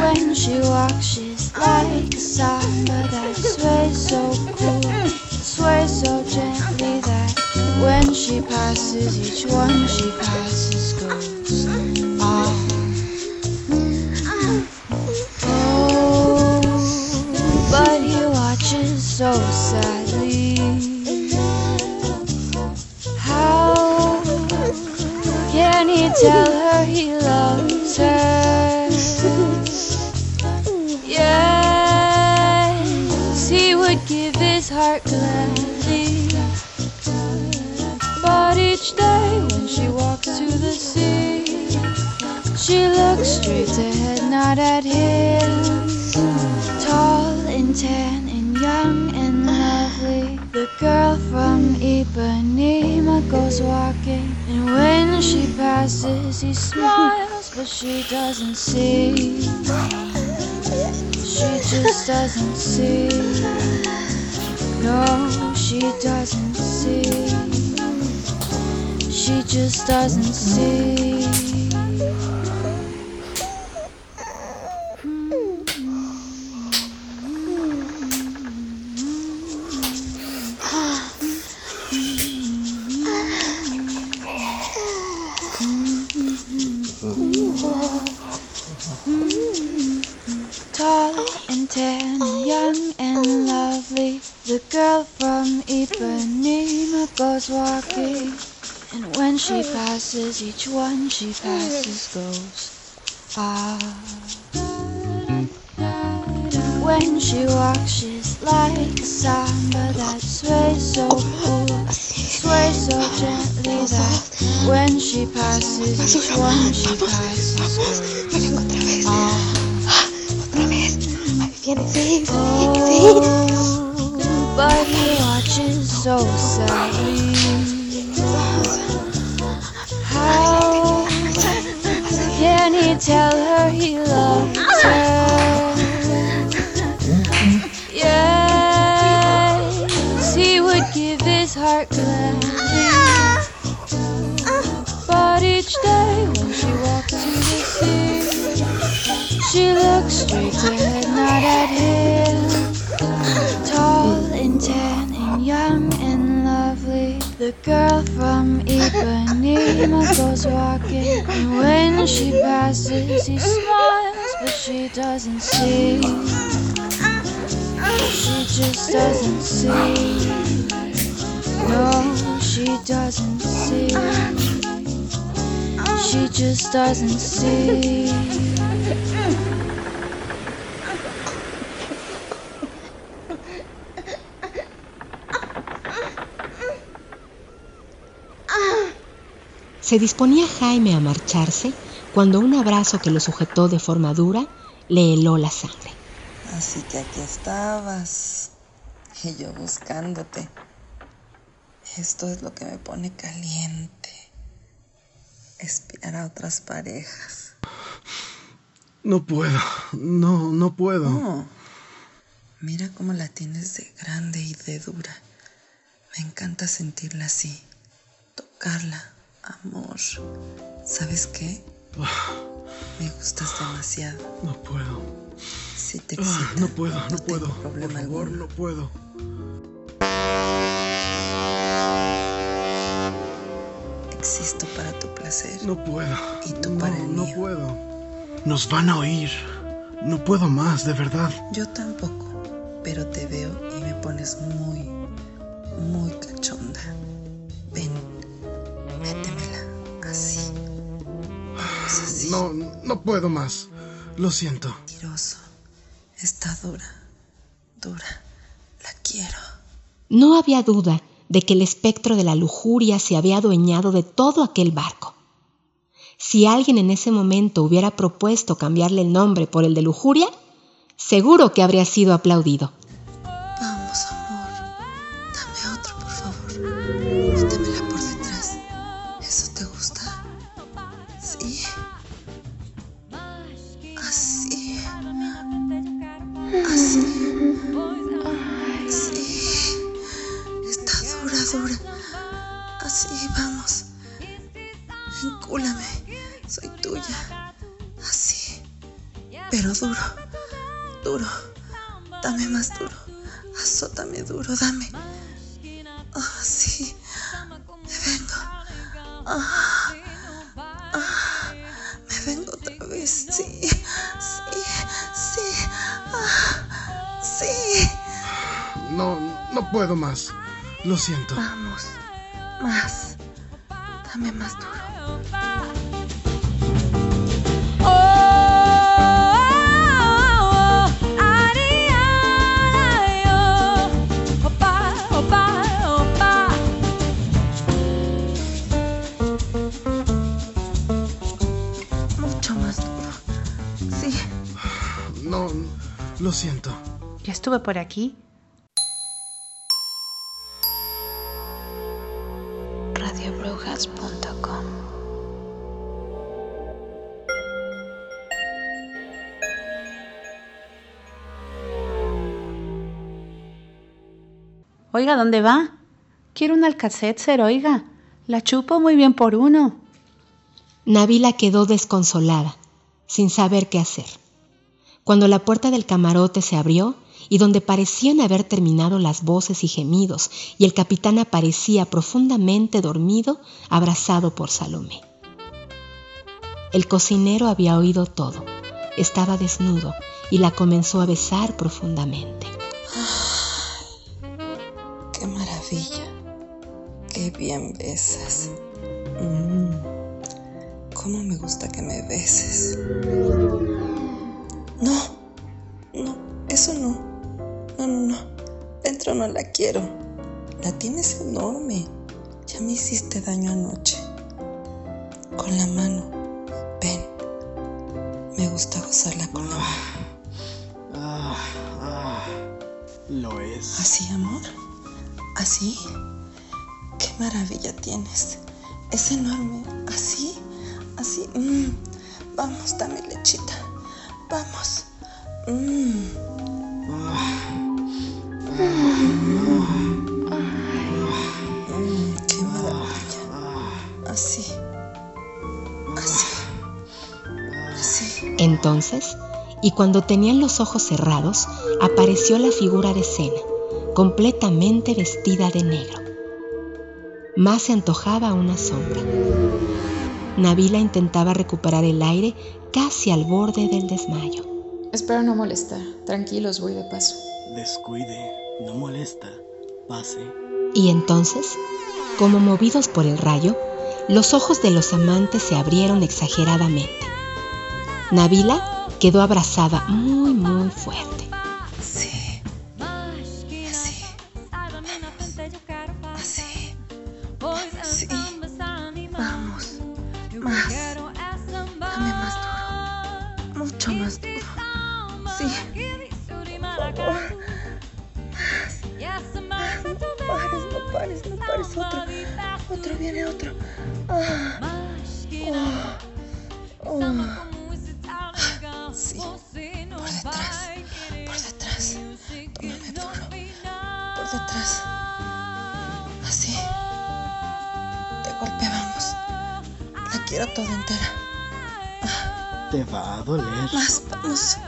When she walks, she's like a samba that sways so cool, sways so gently that when she passes, each one she passes goes can see. Passes, each one she passes goes ah. When she walks, she's like a samba that sways so cool, sways so gently that when she passes, each one she And when she passes, he smiles, but she doesn't see. She just doesn't see. No, she doesn't see. She just doesn't see. Se disponía Jaime a marcharse cuando un abrazo que lo sujetó de forma dura le heló la sangre. Así que aquí estabas. Y yo buscándote. Esto es lo que me pone caliente. Espiar a otras parejas. No puedo, no, no puedo. No. Mira cómo la tienes de grande y de dura. Me encanta sentirla así. Tocarla. Amor. ¿Sabes qué? Me gustas demasiado. No puedo. Si te Ah, excita, no puedo, no, tengo puedo. Problema favor, alguno. no puedo. Existo para tu placer. No puedo. Y tú no, para el no mío. puedo. Nos van a oír. No puedo más, de verdad. Yo tampoco. Pero te veo y me pones muy, muy cachonda. No, no puedo más. Lo siento. Mentiroso. Está dura. Dura. La quiero. No había duda de que el espectro de la lujuria se había adueñado de todo aquel barco. Si alguien en ese momento hubiera propuesto cambiarle el nombre por el de lujuria, seguro que habría sido aplaudido. Duro, dame. Ah, sí. Me vengo. Ah, ah, me vengo otra vez. Sí. Sí. Sí. Ah, sí. No, no puedo más. Lo siento. Vamos. Más. Dame más duro. Estuve por aquí. radiobrujas.com Oiga, ¿dónde va? Quiero un alcacetzer, oiga. La chupo muy bien por uno. Nabila quedó desconsolada, sin saber qué hacer. Cuando la puerta del camarote se abrió y donde parecían haber terminado las voces y gemidos, y el capitán aparecía profundamente dormido, abrazado por Salomé. El cocinero había oído todo, estaba desnudo y la comenzó a besar profundamente. Qué maravilla. Qué bien besas. Mm, Cómo me gusta que me beses. No, no, eso no. No, no, no. Dentro no la quiero. La tienes enorme. Ya me hiciste daño anoche. Con la mano. Ven. Me gusta gozarla con la mano. Ah, ah, lo es. ¿Así, amor? ¿Así? Qué maravilla tienes. Es enorme. ¿Así? Así. Mm. Vamos, dame lechita. Vamos. Mm. Qué maravilla. Así. Así. Así. Entonces, y cuando tenían los ojos cerrados, apareció la figura de Cena, completamente vestida de negro. Más se antojaba una sombra. Nabila intentaba recuperar el aire casi al borde del desmayo. Espero no molestar. Tranquilos, voy de paso. Descuide, no molesta. Pase. Y entonces, como movidos por el rayo, los ojos de los amantes se abrieron exageradamente. Nabila quedó abrazada muy, muy fuerte. Otro, viene otro. Ah. Oh. Oh. Sí. Por detrás. Por detrás. Tómame duro. Por detrás. Así. De golpe vamos. La quiero toda entera. Te va a doler. Más, vamos.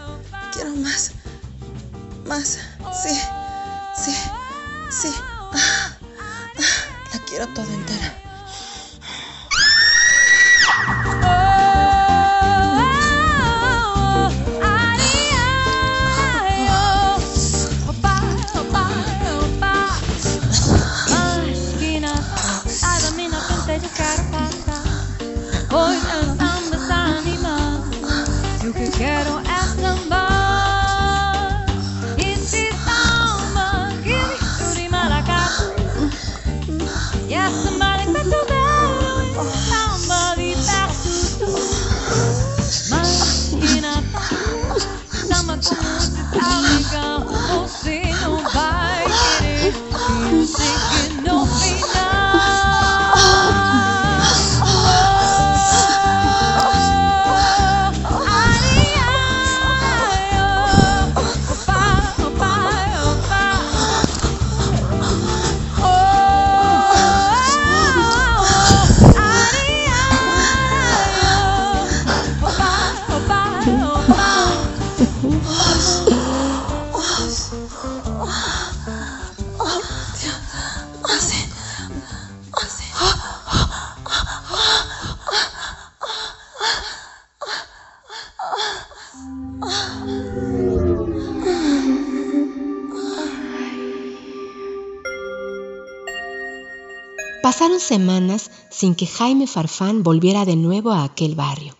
Semanas sin que Jaime Farfán volviera de nuevo a aquel barrio.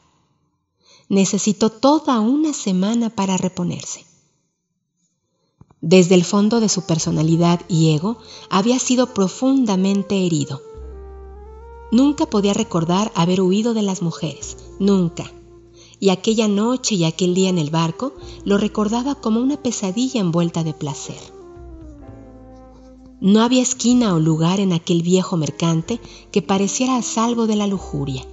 Necesitó toda una semana para reponerse. Desde el fondo de su personalidad y ego había sido profundamente herido. Nunca podía recordar haber huido de las mujeres, nunca. Y aquella noche y aquel día en el barco lo recordaba como una pesadilla envuelta de placer. No había esquina o lugar en aquel viejo mercante que pareciera a salvo de la lujuria.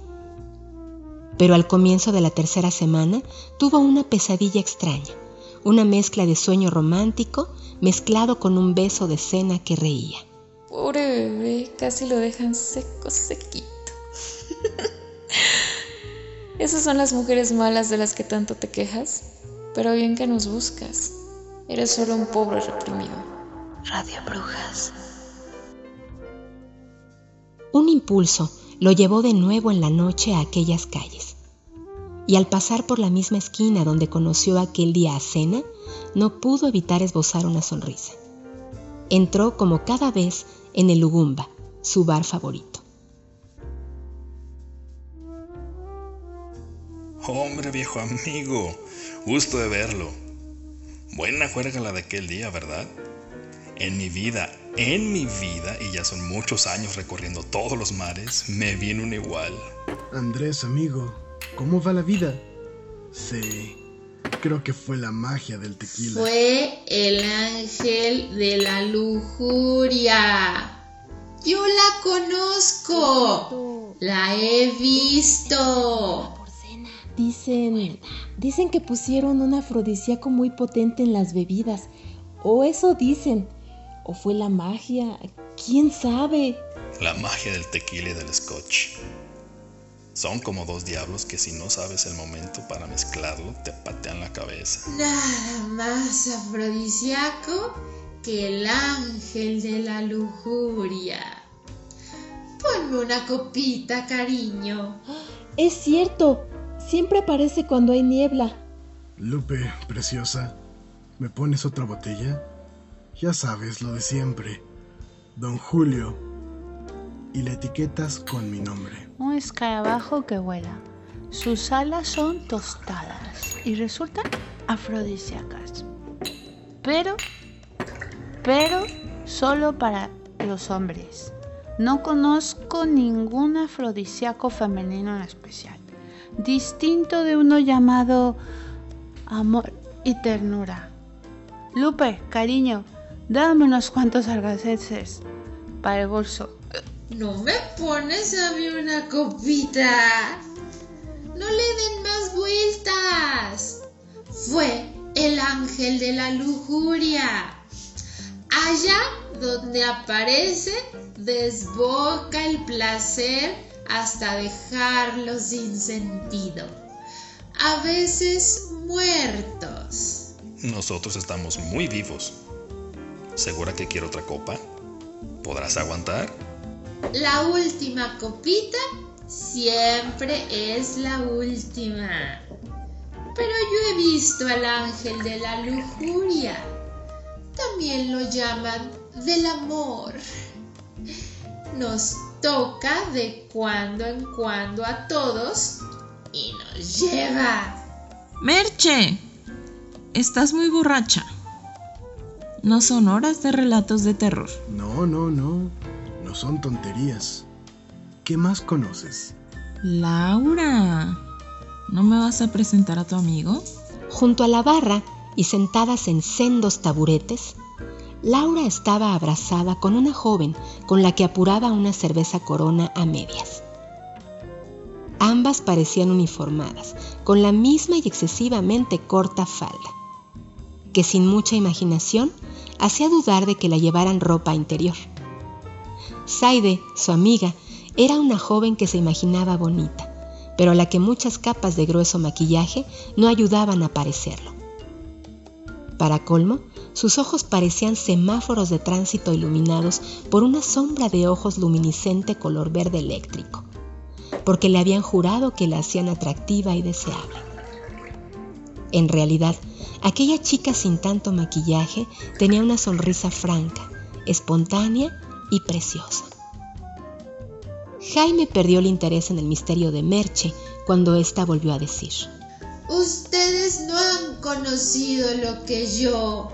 Pero al comienzo de la tercera semana tuvo una pesadilla extraña, una mezcla de sueño romántico mezclado con un beso de cena que reía. Pobre bebé, casi lo dejan seco, sequito. Esas son las mujeres malas de las que tanto te quejas, pero bien que nos buscas. Eres solo un pobre reprimido. Radio Brujas. Un impulso lo llevó de nuevo en la noche a aquellas calles. Y al pasar por la misma esquina donde conoció aquel día a Cena, no pudo evitar esbozar una sonrisa. Entró como cada vez en el Lugumba, su bar favorito. Hombre, viejo amigo, gusto de verlo. Buena juerga la de aquel día, ¿verdad? En mi vida, en mi vida, y ya son muchos años recorriendo todos los mares, me viene un igual. Andrés, amigo, ¿cómo va la vida? Sí, creo que fue la magia del tequila. Fue el ángel de la lujuria. Yo la conozco. La he visto. Dicen, dicen que pusieron un afrodisíaco muy potente en las bebidas. O eso dicen. ¿O fue la magia? ¿Quién sabe? La magia del tequila y del scotch. Son como dos diablos que si no sabes el momento para mezclarlo, te patean la cabeza. Nada más afrodisíaco que el ángel de la lujuria. Ponme una copita, cariño. Es cierto, siempre aparece cuando hay niebla. Lupe, preciosa, ¿me pones otra botella? Ya sabes lo de siempre. Don Julio. Y la etiquetas con mi nombre. Un escarabajo que vuela. Sus alas son tostadas y resultan afrodisíacas. Pero, pero solo para los hombres. No conozco ningún afrodisíaco femenino en especial. Distinto de uno llamado amor y ternura. Lupe, cariño, dame unos cuantos algaceses para el bolso. ¿No me pones a mí una copita? No le den más vueltas. Fue el ángel de la lujuria. Allá donde aparece, desboca el placer hasta dejarlo sin sentido. A veces muertos. Nosotros estamos muy vivos. ¿Segura que quiero otra copa? ¿Podrás aguantar? La última copita siempre es la última. Pero yo he visto al ángel de la lujuria. También lo llaman del amor. Nos toca de cuando en cuando a todos y nos lleva. Merche, estás muy borracha. No son horas de relatos de terror. No, no, no. No son tonterías. ¿Qué más conoces? Laura, ¿no me vas a presentar a tu amigo? Junto a la barra y sentadas en sendos taburetes, Laura estaba abrazada con una joven con la que apuraba una cerveza corona a medias. Ambas parecían uniformadas, con la misma y excesivamente corta falda, que sin mucha imaginación hacía dudar de que la llevaran ropa interior. Saide, su amiga, era una joven que se imaginaba bonita, pero a la que muchas capas de grueso maquillaje no ayudaban a parecerlo. Para colmo, sus ojos parecían semáforos de tránsito iluminados por una sombra de ojos luminiscente color verde eléctrico, porque le habían jurado que la hacían atractiva y deseable. En realidad, aquella chica sin tanto maquillaje tenía una sonrisa franca, espontánea y preciosa. Jaime perdió el interés en el misterio de Merche cuando ésta volvió a decir. Ustedes no han conocido lo que yo,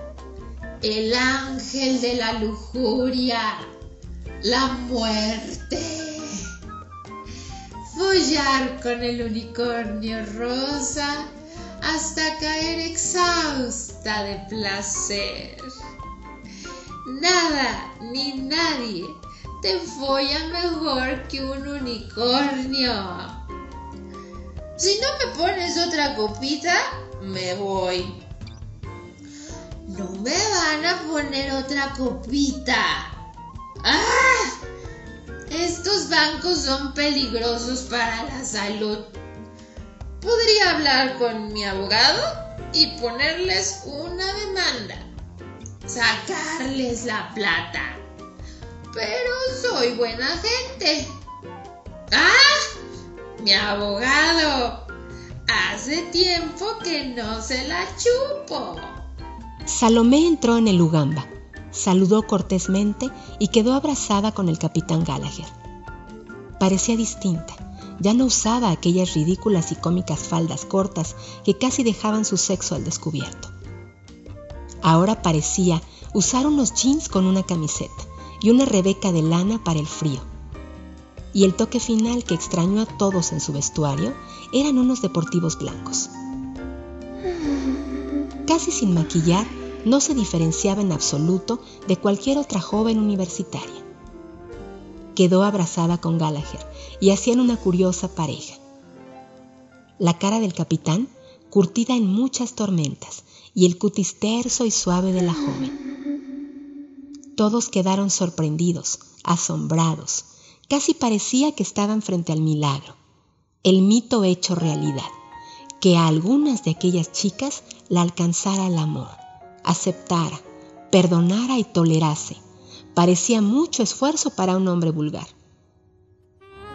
el ángel de la lujuria, la muerte. Follar con el unicornio rosa hasta caer exhausta de placer. Nada ni nadie te folla mejor que un unicornio. Si no me pones otra copita, me voy. No me van a poner otra copita. ¡Ah! Estos bancos son peligrosos para la salud. Podría hablar con mi abogado y ponerles una demanda. Sacarles la plata. Pero soy buena gente. ¡Ah! Mi abogado. Hace tiempo que no se la chupo. Salomé entró en el Ugamba, saludó cortésmente y quedó abrazada con el capitán Gallagher. Parecía distinta, ya no usaba aquellas ridículas y cómicas faldas cortas que casi dejaban su sexo al descubierto. Ahora parecía usar unos jeans con una camiseta y una rebeca de lana para el frío. Y el toque final que extrañó a todos en su vestuario eran unos deportivos blancos. Casi sin maquillar, no se diferenciaba en absoluto de cualquier otra joven universitaria. Quedó abrazada con Gallagher y hacían una curiosa pareja. La cara del capitán, curtida en muchas tormentas, y el cutis terso y suave de la joven. Todos quedaron sorprendidos, asombrados. Casi parecía que estaban frente al milagro, el mito hecho realidad, que a algunas de aquellas chicas la alcanzara el amor, aceptara, perdonara y tolerase. Parecía mucho esfuerzo para un hombre vulgar.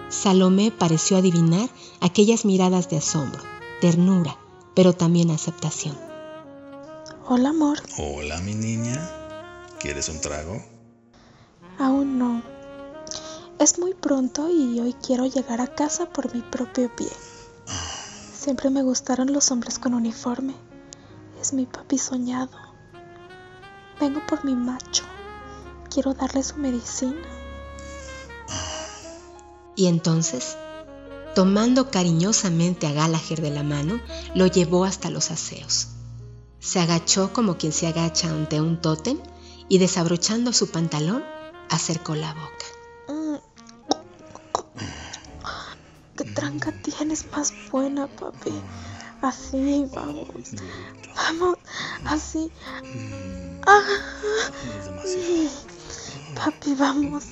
Salomé pareció adivinar aquellas miradas de asombro, ternura, pero también aceptación. Hola, amor. Hola, mi niña. ¿Quieres un trago? Aún no. Es muy pronto y hoy quiero llegar a casa por mi propio pie. Siempre me gustaron los hombres con uniforme. Es mi papi soñado. Vengo por mi macho. Quiero darle su medicina. Y entonces, tomando cariñosamente a Gallagher de la mano, lo llevó hasta los aseos. Se agachó como quien se agacha ante un tótem y desabrochando su pantalón, acercó la boca. ¿Qué tranca tienes más buena, papi? Así, vamos. Vamos, así. Ah. Papi, vamos.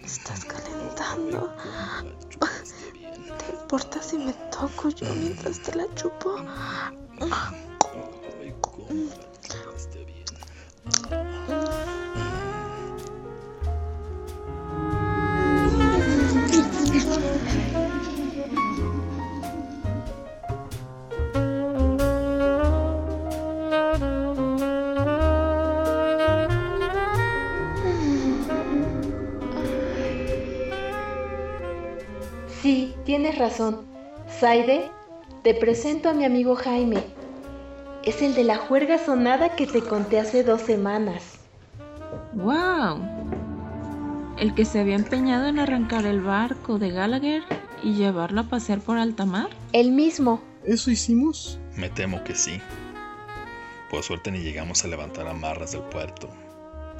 Me estás calentando. ¿Te importa si me toco yo mientras te la chupo? Tienes razón. Saide, te presento a mi amigo Jaime. Es el de la juerga sonada que te conté hace dos semanas. ¡Wow! El que se había empeñado en arrancar el barco de Gallagher y llevarlo a pasear por alta mar. El mismo. ¿Eso hicimos? Me temo que sí. Por suerte ni llegamos a levantar amarras del puerto.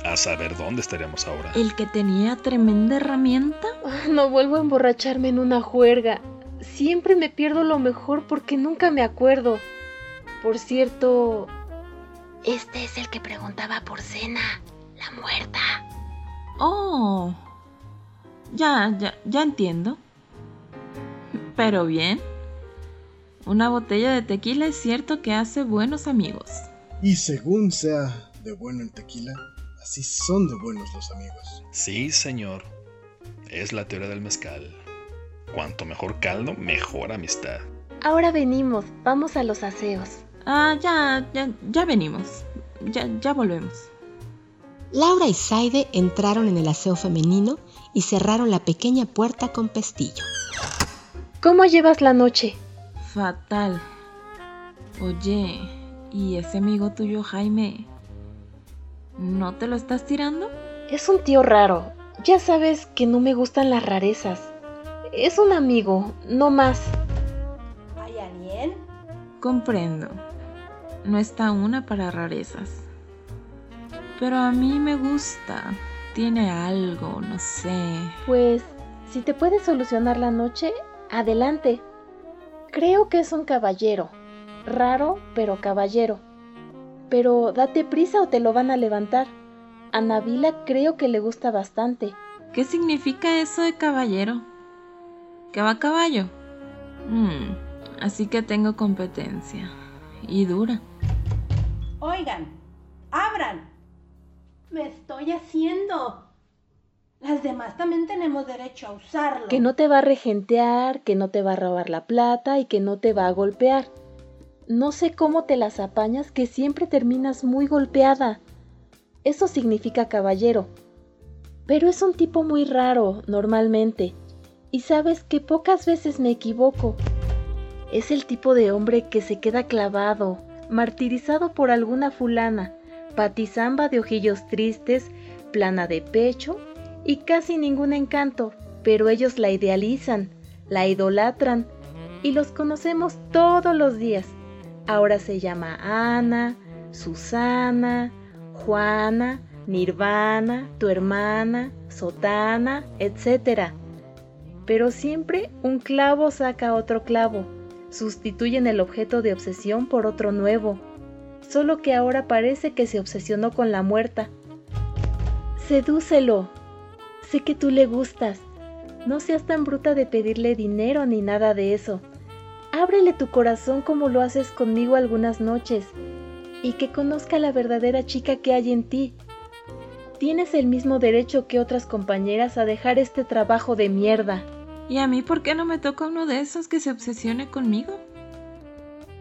A saber dónde estaríamos ahora. El que tenía tremenda herramienta. Ah, No vuelvo a emborracharme en una juerga. Siempre me pierdo lo mejor porque nunca me acuerdo. Por cierto, Este es el que preguntaba por cena, la muerta. Oh. Ya, ya, ya entiendo. Pero bien. Una botella de tequila es cierto que hace buenos amigos. Y según sea de bueno el tequila, así son de buenos los amigos. Sí, señor. Es la teoría del mezcal. Cuanto mejor caldo, mejor amistad. ahora venimos, vamos a los aseos. Ah, ya, ya, ya venimos. Ya, ya volvemos. Laura y Saide entraron en el aseo femenino y cerraron la pequeña puerta con pestillo. ¿Cómo llevas la noche? Fatal. Oye, ¿y ese amigo tuyo Jaime? ¿No te lo estás tirando? Es un tío raro. Ya sabes que no me gustan las rarezas. Es un amigo, no más. ¿Hay alguien? Comprendo. No está una para rarezas. Pero a mí me gusta. Tiene algo, no sé. Pues, si te puedes solucionar la noche, adelante. Creo que es un caballero. Raro, pero caballero. Pero date prisa o te lo van a levantar. A Nabila creo que le gusta bastante. ¿Qué significa eso de caballero? ¿Que va a caballo? Hmm, así que tengo competencia. Y dura. Oigan, abran. Me estoy haciendo. Las demás también tenemos derecho a usarlo. Que no te va a regentear, que no te va a robar la plata y que no te va a golpear. No sé cómo te las apañas que siempre terminas muy golpeada. Eso significa caballero. Pero es un tipo muy raro, normalmente. Y sabes que pocas veces me equivoco. Es el tipo de hombre que se queda clavado, martirizado por alguna fulana, patizamba de ojillos tristes, plana de pecho y casi ningún encanto, pero ellos la idealizan, la idolatran y los conocemos todos los días. Ahora se llama Ana, Susana, Juana, Nirvana, tu hermana, Sotana, etc. Pero siempre un clavo saca otro clavo. Sustituyen el objeto de obsesión por otro nuevo. Solo que ahora parece que se obsesionó con la muerta. Sedúcelo. Sé que tú le gustas. No seas tan bruta de pedirle dinero ni nada de eso. Ábrele tu corazón como lo haces conmigo algunas noches y que conozca la verdadera chica que hay en ti. Tienes el mismo derecho que otras compañeras a dejar este trabajo de mierda. ¿Y a mí por qué no me toca uno de esos que se obsesione conmigo?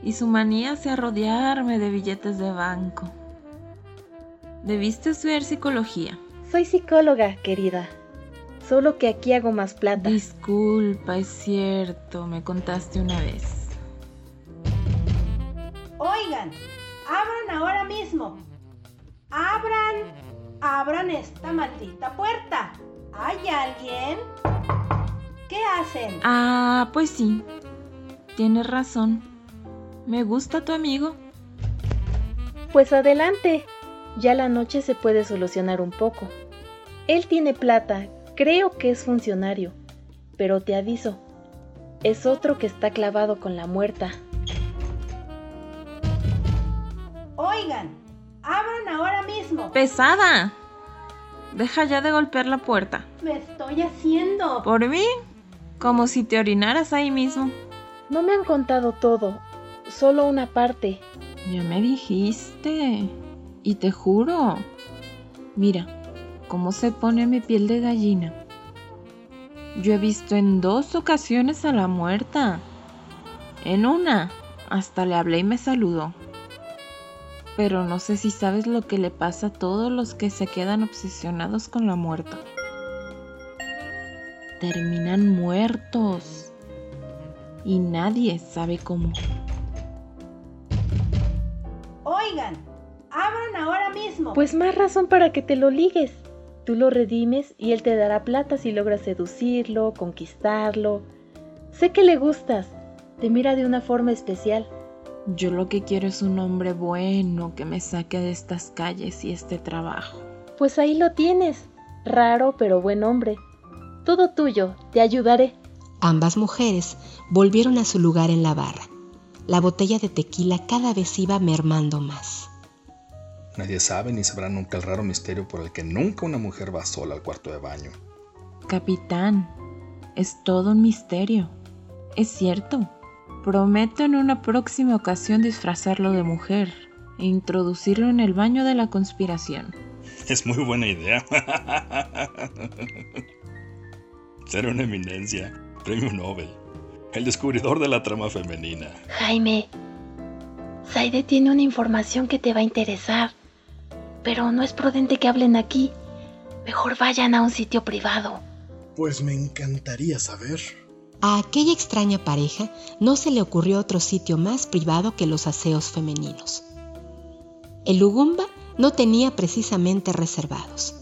Y su manía sea rodearme de billetes de banco. Debiste estudiar psicología. Soy psicóloga, querida. Solo que aquí hago más plata. Disculpa, es cierto, me contaste una vez. Oigan, abran ahora mismo. Abran, abran esta maldita puerta. ¿Hay alguien? ¿Qué hacen? Ah, pues sí. Tienes razón. Me gusta tu amigo. Pues adelante. Ya la noche se puede solucionar un poco. Él tiene plata, creo que es funcionario, pero te aviso, es otro que está clavado con la muerta. Oigan, abran ahora mismo. Pesada. Deja ya de golpear la puerta. Me estoy haciendo. ¿Por mí? Como si te orinaras ahí mismo. No me han contado todo, solo una parte. Ya me dijiste. Y te juro. Mira, cómo se pone mi piel de gallina. Yo he visto en dos ocasiones a la muerta. En una, hasta le hablé y me saludó. Pero no sé si sabes lo que le pasa a todos los que se quedan obsesionados con la muerta. Terminan muertos. Y nadie sabe cómo. Oigan, abran ahora mismo. Pues más razón para que te lo ligues. Tú lo redimes y él te dará plata si logras seducirlo, conquistarlo. Sé que le gustas. Te mira de una forma especial. Yo lo que quiero es un hombre bueno que me saque de estas calles y este trabajo. Pues ahí lo tienes. Raro pero buen hombre. Todo tuyo, te ayudaré. Ambas mujeres volvieron a su lugar en la barra. La botella de tequila cada vez iba mermando más. Nadie sabe ni sabrá nunca el raro misterio por el que nunca una mujer va sola al cuarto de baño. Capitán, es todo un misterio. Es cierto. Prometo en una próxima ocasión disfrazarlo de mujer e introducirlo en el baño de la conspiración. Es muy buena idea. Ser una eminencia. Premio Nobel. El descubridor de la trama femenina. Jaime, Saide tiene una información que te va a interesar. Pero no es prudente que hablen aquí. Mejor vayan a un sitio privado. Pues me encantaría saber. A aquella extraña pareja no se le ocurrió otro sitio más privado que los aseos femeninos. El Lugumba no tenía precisamente reservados.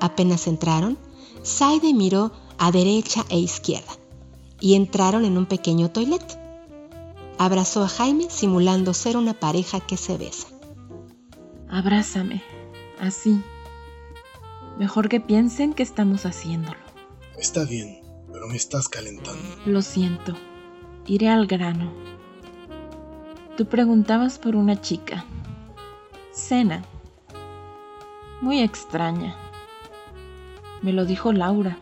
Apenas entraron, Saide miró a derecha e izquierda y entraron en un pequeño toilet. Abrazó a Jaime simulando ser una pareja que se besa. Abrázame, así. Mejor que piensen que estamos haciéndolo. Está bien, pero me estás calentando. Lo siento. Iré al grano. Tú preguntabas por una chica. Cena. Muy extraña. Me lo dijo Laura.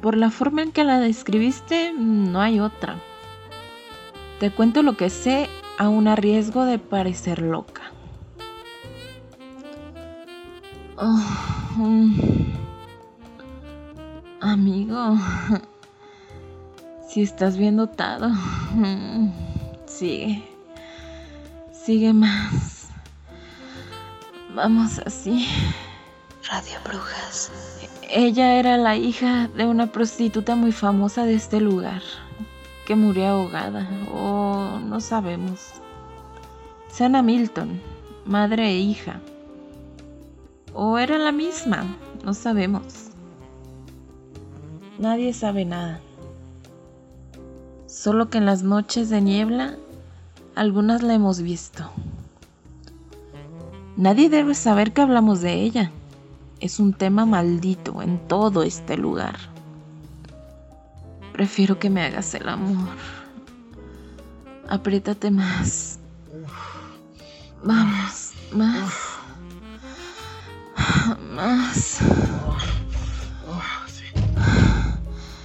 Por la forma en que la describiste, no hay otra. Te cuento lo que sé a un riesgo de parecer loca. Oh. Amigo, si estás bien dotado, mm, sigue, sigue más. Vamos así. Radio Brujas. Ella era la hija de una prostituta muy famosa de este lugar, que murió ahogada, o no sabemos. Sana Milton, madre e hija. O era la misma, no sabemos. Nadie sabe nada. Solo que en las noches de niebla, algunas la hemos visto. Nadie debe saber que hablamos de ella. Es un tema maldito en todo este lugar. Prefiero que me hagas el amor. Apriétate más. Vamos, más. Más.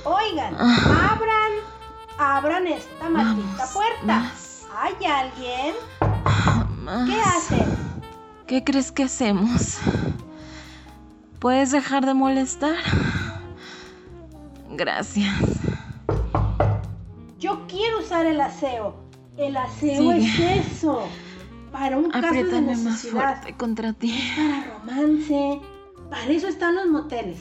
Oigan, abran, abran esta maldita puerta. ¿Hay alguien? ¿Qué hacen? ¿Qué crees que hacemos? ¿Puedes dejar de molestar? Gracias. Yo quiero usar el aseo. El aseo es eso. Para un caso de Apriétame más necesidad. fuerte contra ti. Para romance. Para eso están los moteles.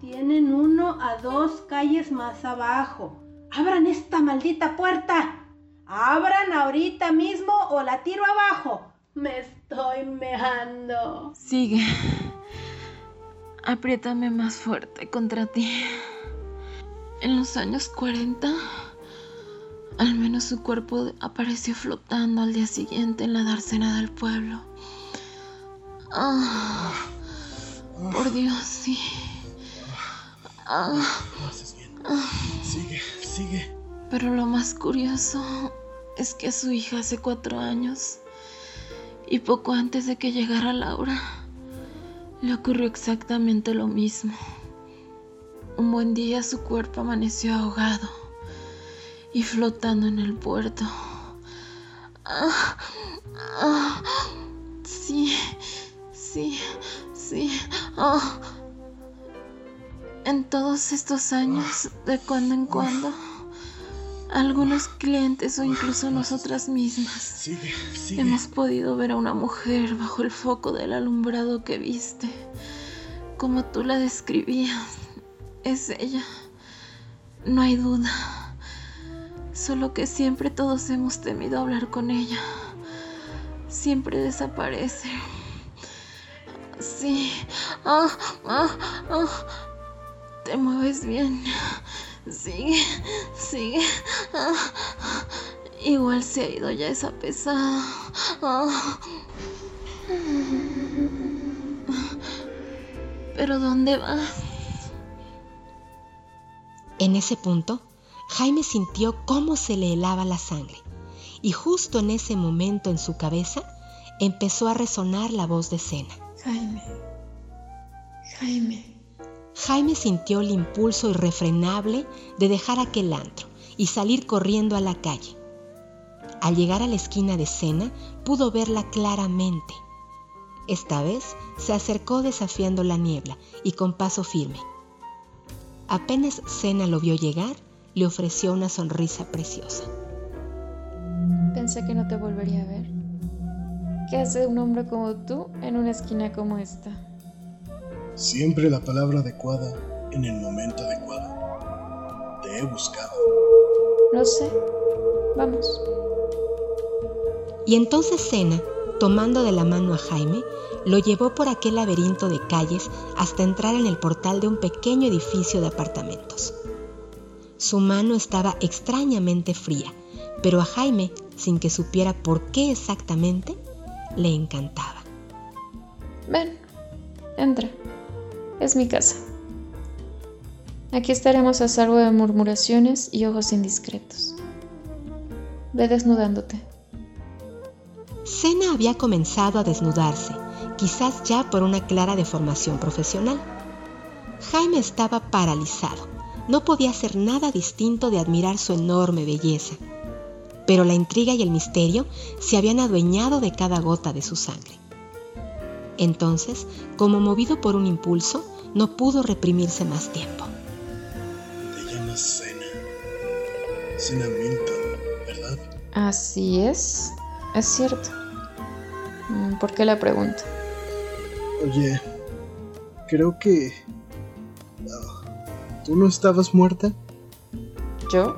Tienen uno a dos calles más abajo. Abran esta maldita puerta. Abran ahorita mismo o la tiro abajo. Me estoy meando. Sigue. Apriétame más fuerte contra ti. En los años 40, al menos su cuerpo apareció flotando al día siguiente en la dársena del pueblo. Ah, por Dios, sí. Ah. Sigue, sigue. Pero lo más curioso es que a su hija hace cuatro años y poco antes de que llegara Laura, le ocurrió exactamente lo mismo. Un buen día su cuerpo amaneció ahogado y flotando en el puerto. Ah, ah, sí, sí, sí. En todos estos años, de cuando en cuando, algunos clientes o incluso nosotras mismas Sigue, sigue. hemos podido ver a una mujer bajo el foco del alumbrado que viste, como tú la describías. Es ella, no hay duda. Solo que siempre todos hemos temido hablar con ella. Siempre desaparece. Sí. Ah, ah. Te mueves bien. Sigue, sigue. Igual se ha ido ya esa pesada. Pero ¿dónde vas? En ese punto, Jaime sintió cómo se le helaba la sangre y justo en ese momento en su cabeza empezó a resonar la voz de Cena. Jaime. Jaime. Jaime sintió el impulso irrefrenable de dejar aquel antro y salir corriendo a la calle. Al llegar a la esquina de Cena, pudo verla claramente. Esta vez se acercó desafiando la niebla y con paso firme. Apenas Cena lo vio llegar, le ofreció una sonrisa preciosa. Pensé que no te volvería a ver. ¿Qué hace un hombre como tú en una esquina como esta? Siempre la palabra adecuada en el momento adecuado. Te he buscado. Lo sé. Vamos. Y entonces Cena, tomando de la mano a Jaime, lo llevó por aquel laberinto de calles hasta entrar en el portal de un pequeño edificio de apartamentos. Su mano estaba extrañamente fría, pero a Jaime, sin que supiera por qué exactamente, le encantaba. Ven, entra. Es mi casa. Aquí estaremos a salvo de murmuraciones y ojos indiscretos. Ve desnudándote. Cena había comenzado a desnudarse, quizás ya por una clara deformación profesional. Jaime estaba paralizado. No podía hacer nada distinto de admirar su enorme belleza. Pero la intriga y el misterio se habían adueñado de cada gota de su sangre. Entonces, como movido por un impulso, no pudo reprimirse más tiempo. Te llamas Cena. Cena Milton, ¿verdad? Así es. Es cierto. Mm, ¿Por qué la pregunta? Oye, creo que... ¿Tú no estabas muerta? ¿Yo?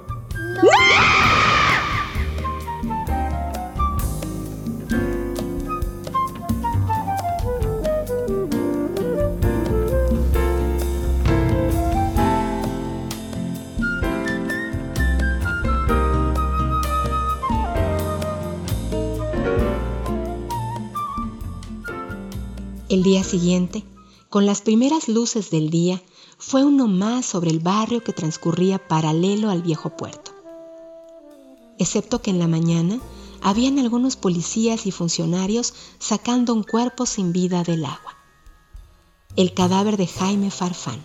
El día siguiente, con las primeras luces del día, fue uno más sobre el barrio que transcurría paralelo al viejo puerto. Excepto que en la mañana habían algunos policías y funcionarios sacando un cuerpo sin vida del agua. El cadáver de Jaime Farfán.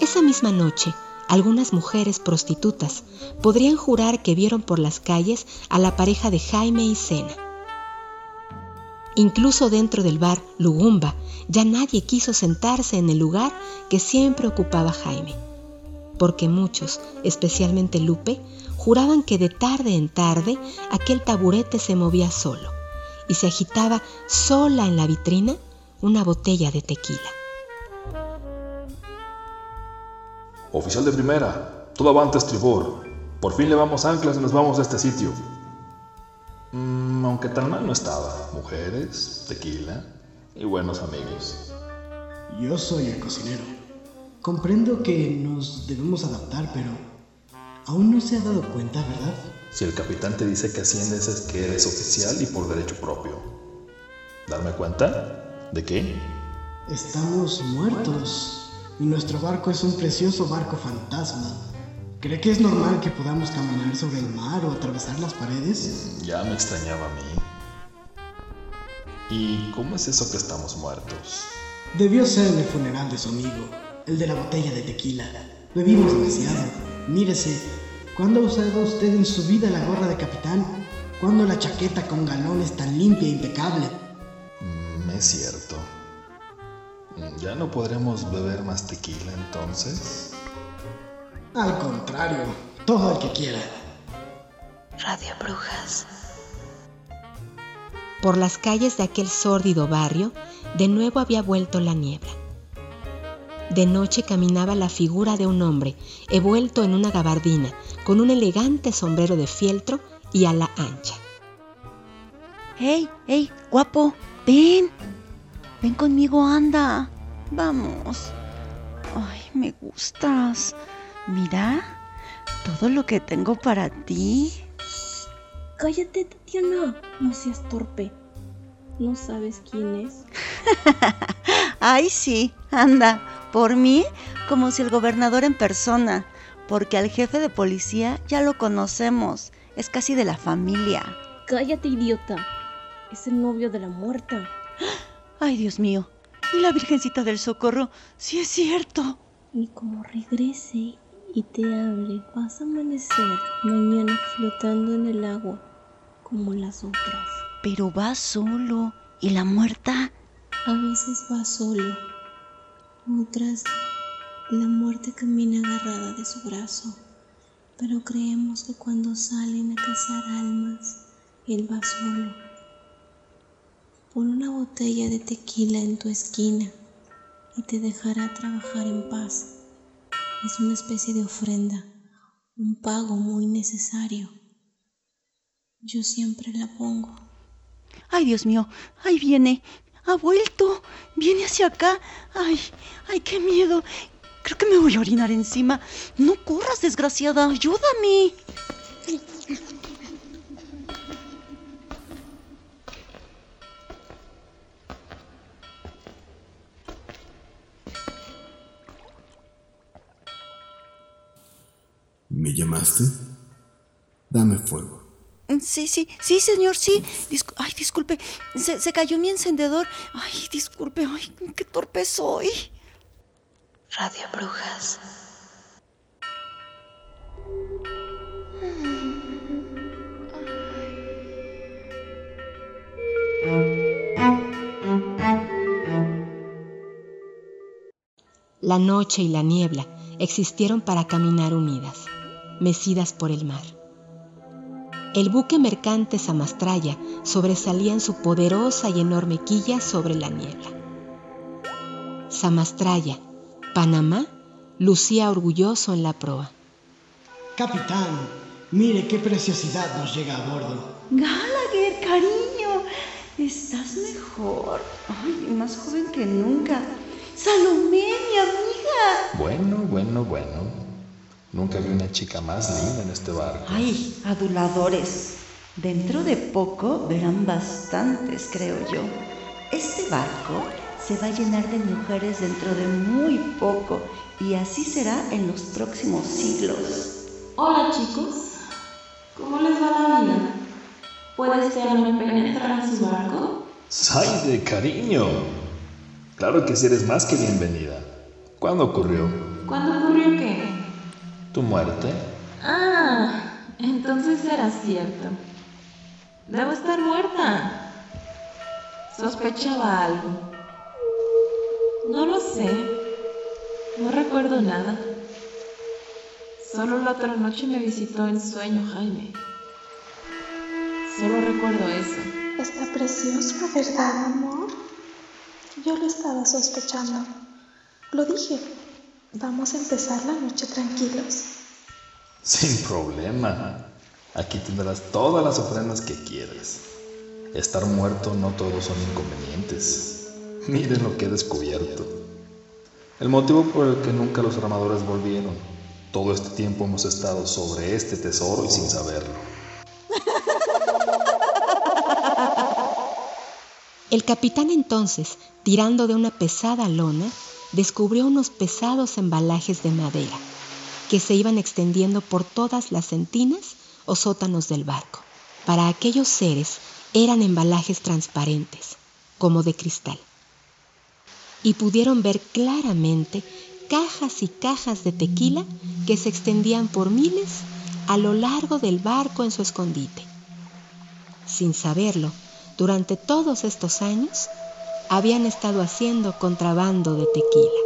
Esa misma noche, algunas mujeres prostitutas podrían jurar que vieron por las calles a la pareja de Jaime y Sena. Incluso dentro del bar Lugumba, ya nadie quiso sentarse en el lugar que siempre ocupaba Jaime, porque muchos, especialmente Lupe, juraban que de tarde en tarde aquel taburete se movía solo y se agitaba sola en la vitrina una botella de tequila. Oficial de primera, todo avante estribor. Por fin levamos anclas y nos vamos de este sitio. Mm, aunque tan mal no estaba. Mujeres, tequila y buenos amigos. Yo soy el cocinero. Comprendo que nos debemos adaptar, pero aún no se ha dado cuenta, ¿verdad? Si el capitán te dice que asciendes es que eres oficial y por derecho propio. ¿Darme cuenta? ¿De qué? Estamos muertos y nuestro barco es un precioso barco fantasma. ¿Cree que es normal que podamos caminar sobre el mar o atravesar las paredes? Ya me extrañaba a mí. ¿Y cómo es eso que estamos muertos? Debió ser el funeral de su amigo, el de la botella de tequila. Bebimos demasiado. Mírese, ¿cuándo ha usado usted en su vida la gorra de capitán? ¿Cuándo la chaqueta con galones tan limpia e impecable? Mm, es cierto. ¿Ya no podremos beber más tequila entonces? Al contrario, todo el que quiera. Radio Brujas. Por las calles de aquel sórdido barrio, de nuevo había vuelto la niebla. De noche caminaba la figura de un hombre, envuelto en una gabardina, con un elegante sombrero de fieltro y ala ancha. ¡Hey, hey, guapo! ¡Ven! Ven conmigo, anda. Vamos. Ay, me gustas. Mira, todo lo que tengo para ti. Cállate, Tatiana. No seas torpe. ¿No sabes quién es? Ay, sí, anda. Por mí, como si el gobernador en persona. Porque al jefe de policía ya lo conocemos. Es casi de la familia. Cállate, idiota. Es el novio de la muerta. Ay, Dios mío. Y la Virgencita del Socorro, sí es cierto. Y como regrese y te hable, vas a amanecer mañana flotando en el agua como las otras. Pero va solo. ¿Y la muerta? A veces va solo. Otras, la muerte camina agarrada de su brazo. Pero creemos que cuando salen a cazar almas, él va solo. Pon una botella de tequila en tu esquina y te dejará trabajar en paz. Es una especie de ofrenda, un pago muy necesario. Yo siempre la pongo. Ay, Dios mío, ahí viene. Ha vuelto. Viene hacia acá. Ay, ay, qué miedo. Creo que me voy a orinar encima. No corras, desgraciada. Ayúdame. ¿Me llamaste? Dame fuego. Sí, sí, sí, señor, sí. Discu- ay, disculpe. Se, se cayó mi encendedor. Ay, disculpe. Ay, qué torpe soy. Radio Brujas. La noche y la niebla existieron para caminar unidas, mecidas por el mar. El buque mercante Samastraya sobresalía en su poderosa y enorme quilla sobre la niebla. Samastraya, Panamá, lucía orgulloso en la proa. Capitán, mire qué preciosidad nos llega a bordo. Gallagher, cariño. Estás mejor. Ay, más joven que nunca. Salomé, mi amiga. Bueno, bueno, bueno. Nunca vi una chica más linda en este barco. Ay, aduladores. Dentro de poco verán bastantes, creo yo. Este barco se va a llenar de mujeres dentro de muy poco y así será en los próximos siglos. Hola chicos, ¿cómo les va la vida? ¿Puede este hombre penetrar en su barco? ¡Ay, de cariño! Claro que sí eres más que bienvenida. ¿Cuándo ocurrió? ¿Cuándo ocurrió qué? ¿Tu muerte? Ah, entonces era cierto. Debo estar muerta. Sospechaba algo. No lo sé. No recuerdo nada. Solo la otra noche me visitó en sueño Jaime. Solo recuerdo eso. Está precioso, ¿verdad, amor? Yo lo estaba sospechando. Lo dije. Vamos a empezar la noche tranquilos. Sin problema. Aquí tendrás todas las ofrendas que quieras. Estar muerto no todos son inconvenientes. Miren lo que he descubierto. El motivo por el que nunca los armadores volvieron. Todo este tiempo hemos estado sobre este tesoro y sin saberlo. El capitán entonces, tirando de una pesada lona, descubrió unos pesados embalajes de madera que se iban extendiendo por todas las sentinas o sótanos del barco. Para aquellos seres eran embalajes transparentes, como de cristal. Y pudieron ver claramente cajas y cajas de tequila que se extendían por miles a lo largo del barco en su escondite. Sin saberlo, durante todos estos años, habían estado haciendo contrabando de tequila.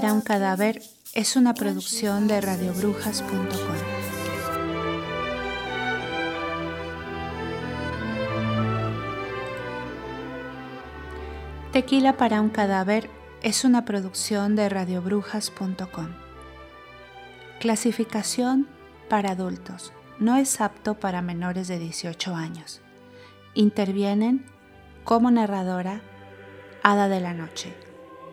Para un cadáver es una producción de radiobrujas.com. Tequila para un cadáver es una producción de radiobrujas.com. Clasificación para adultos. No es apto para menores de 18 años. Intervienen como narradora Hada de la Noche.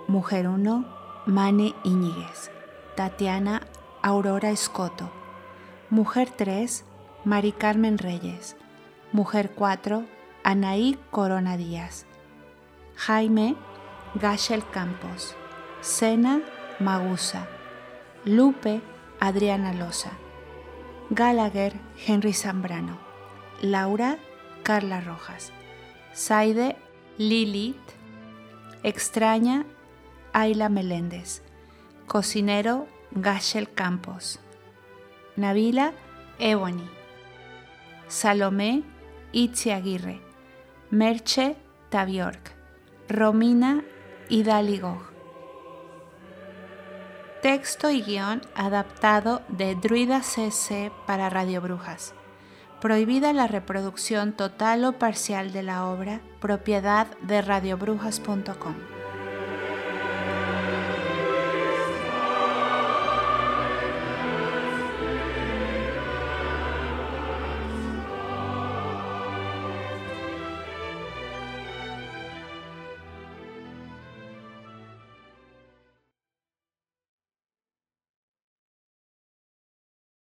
Mujer 1, Mane Iñiguez. Tatiana Aurora Escoto. Mujer 3, Mari Carmen Reyes. Mujer 4, Anaí Corona Díaz. Jaime Gachel Campos. Sena Magusa. Lupe Adriana Loza. Gallagher, Henry Zambrano. Laura, Carla Rojas. Saide, Lilith. Extraña, Ayla Meléndez. Cocinero, Gachel Campos. Navila, Ebony. Salomé, Itzi Aguirre. Merche, Taviork. Romina, Idali Gog. Texto y guion adaptado de Druida CC para Radio Brujas. Prohibida la reproducción total o parcial de la obra, propiedad de radiobrujas.com.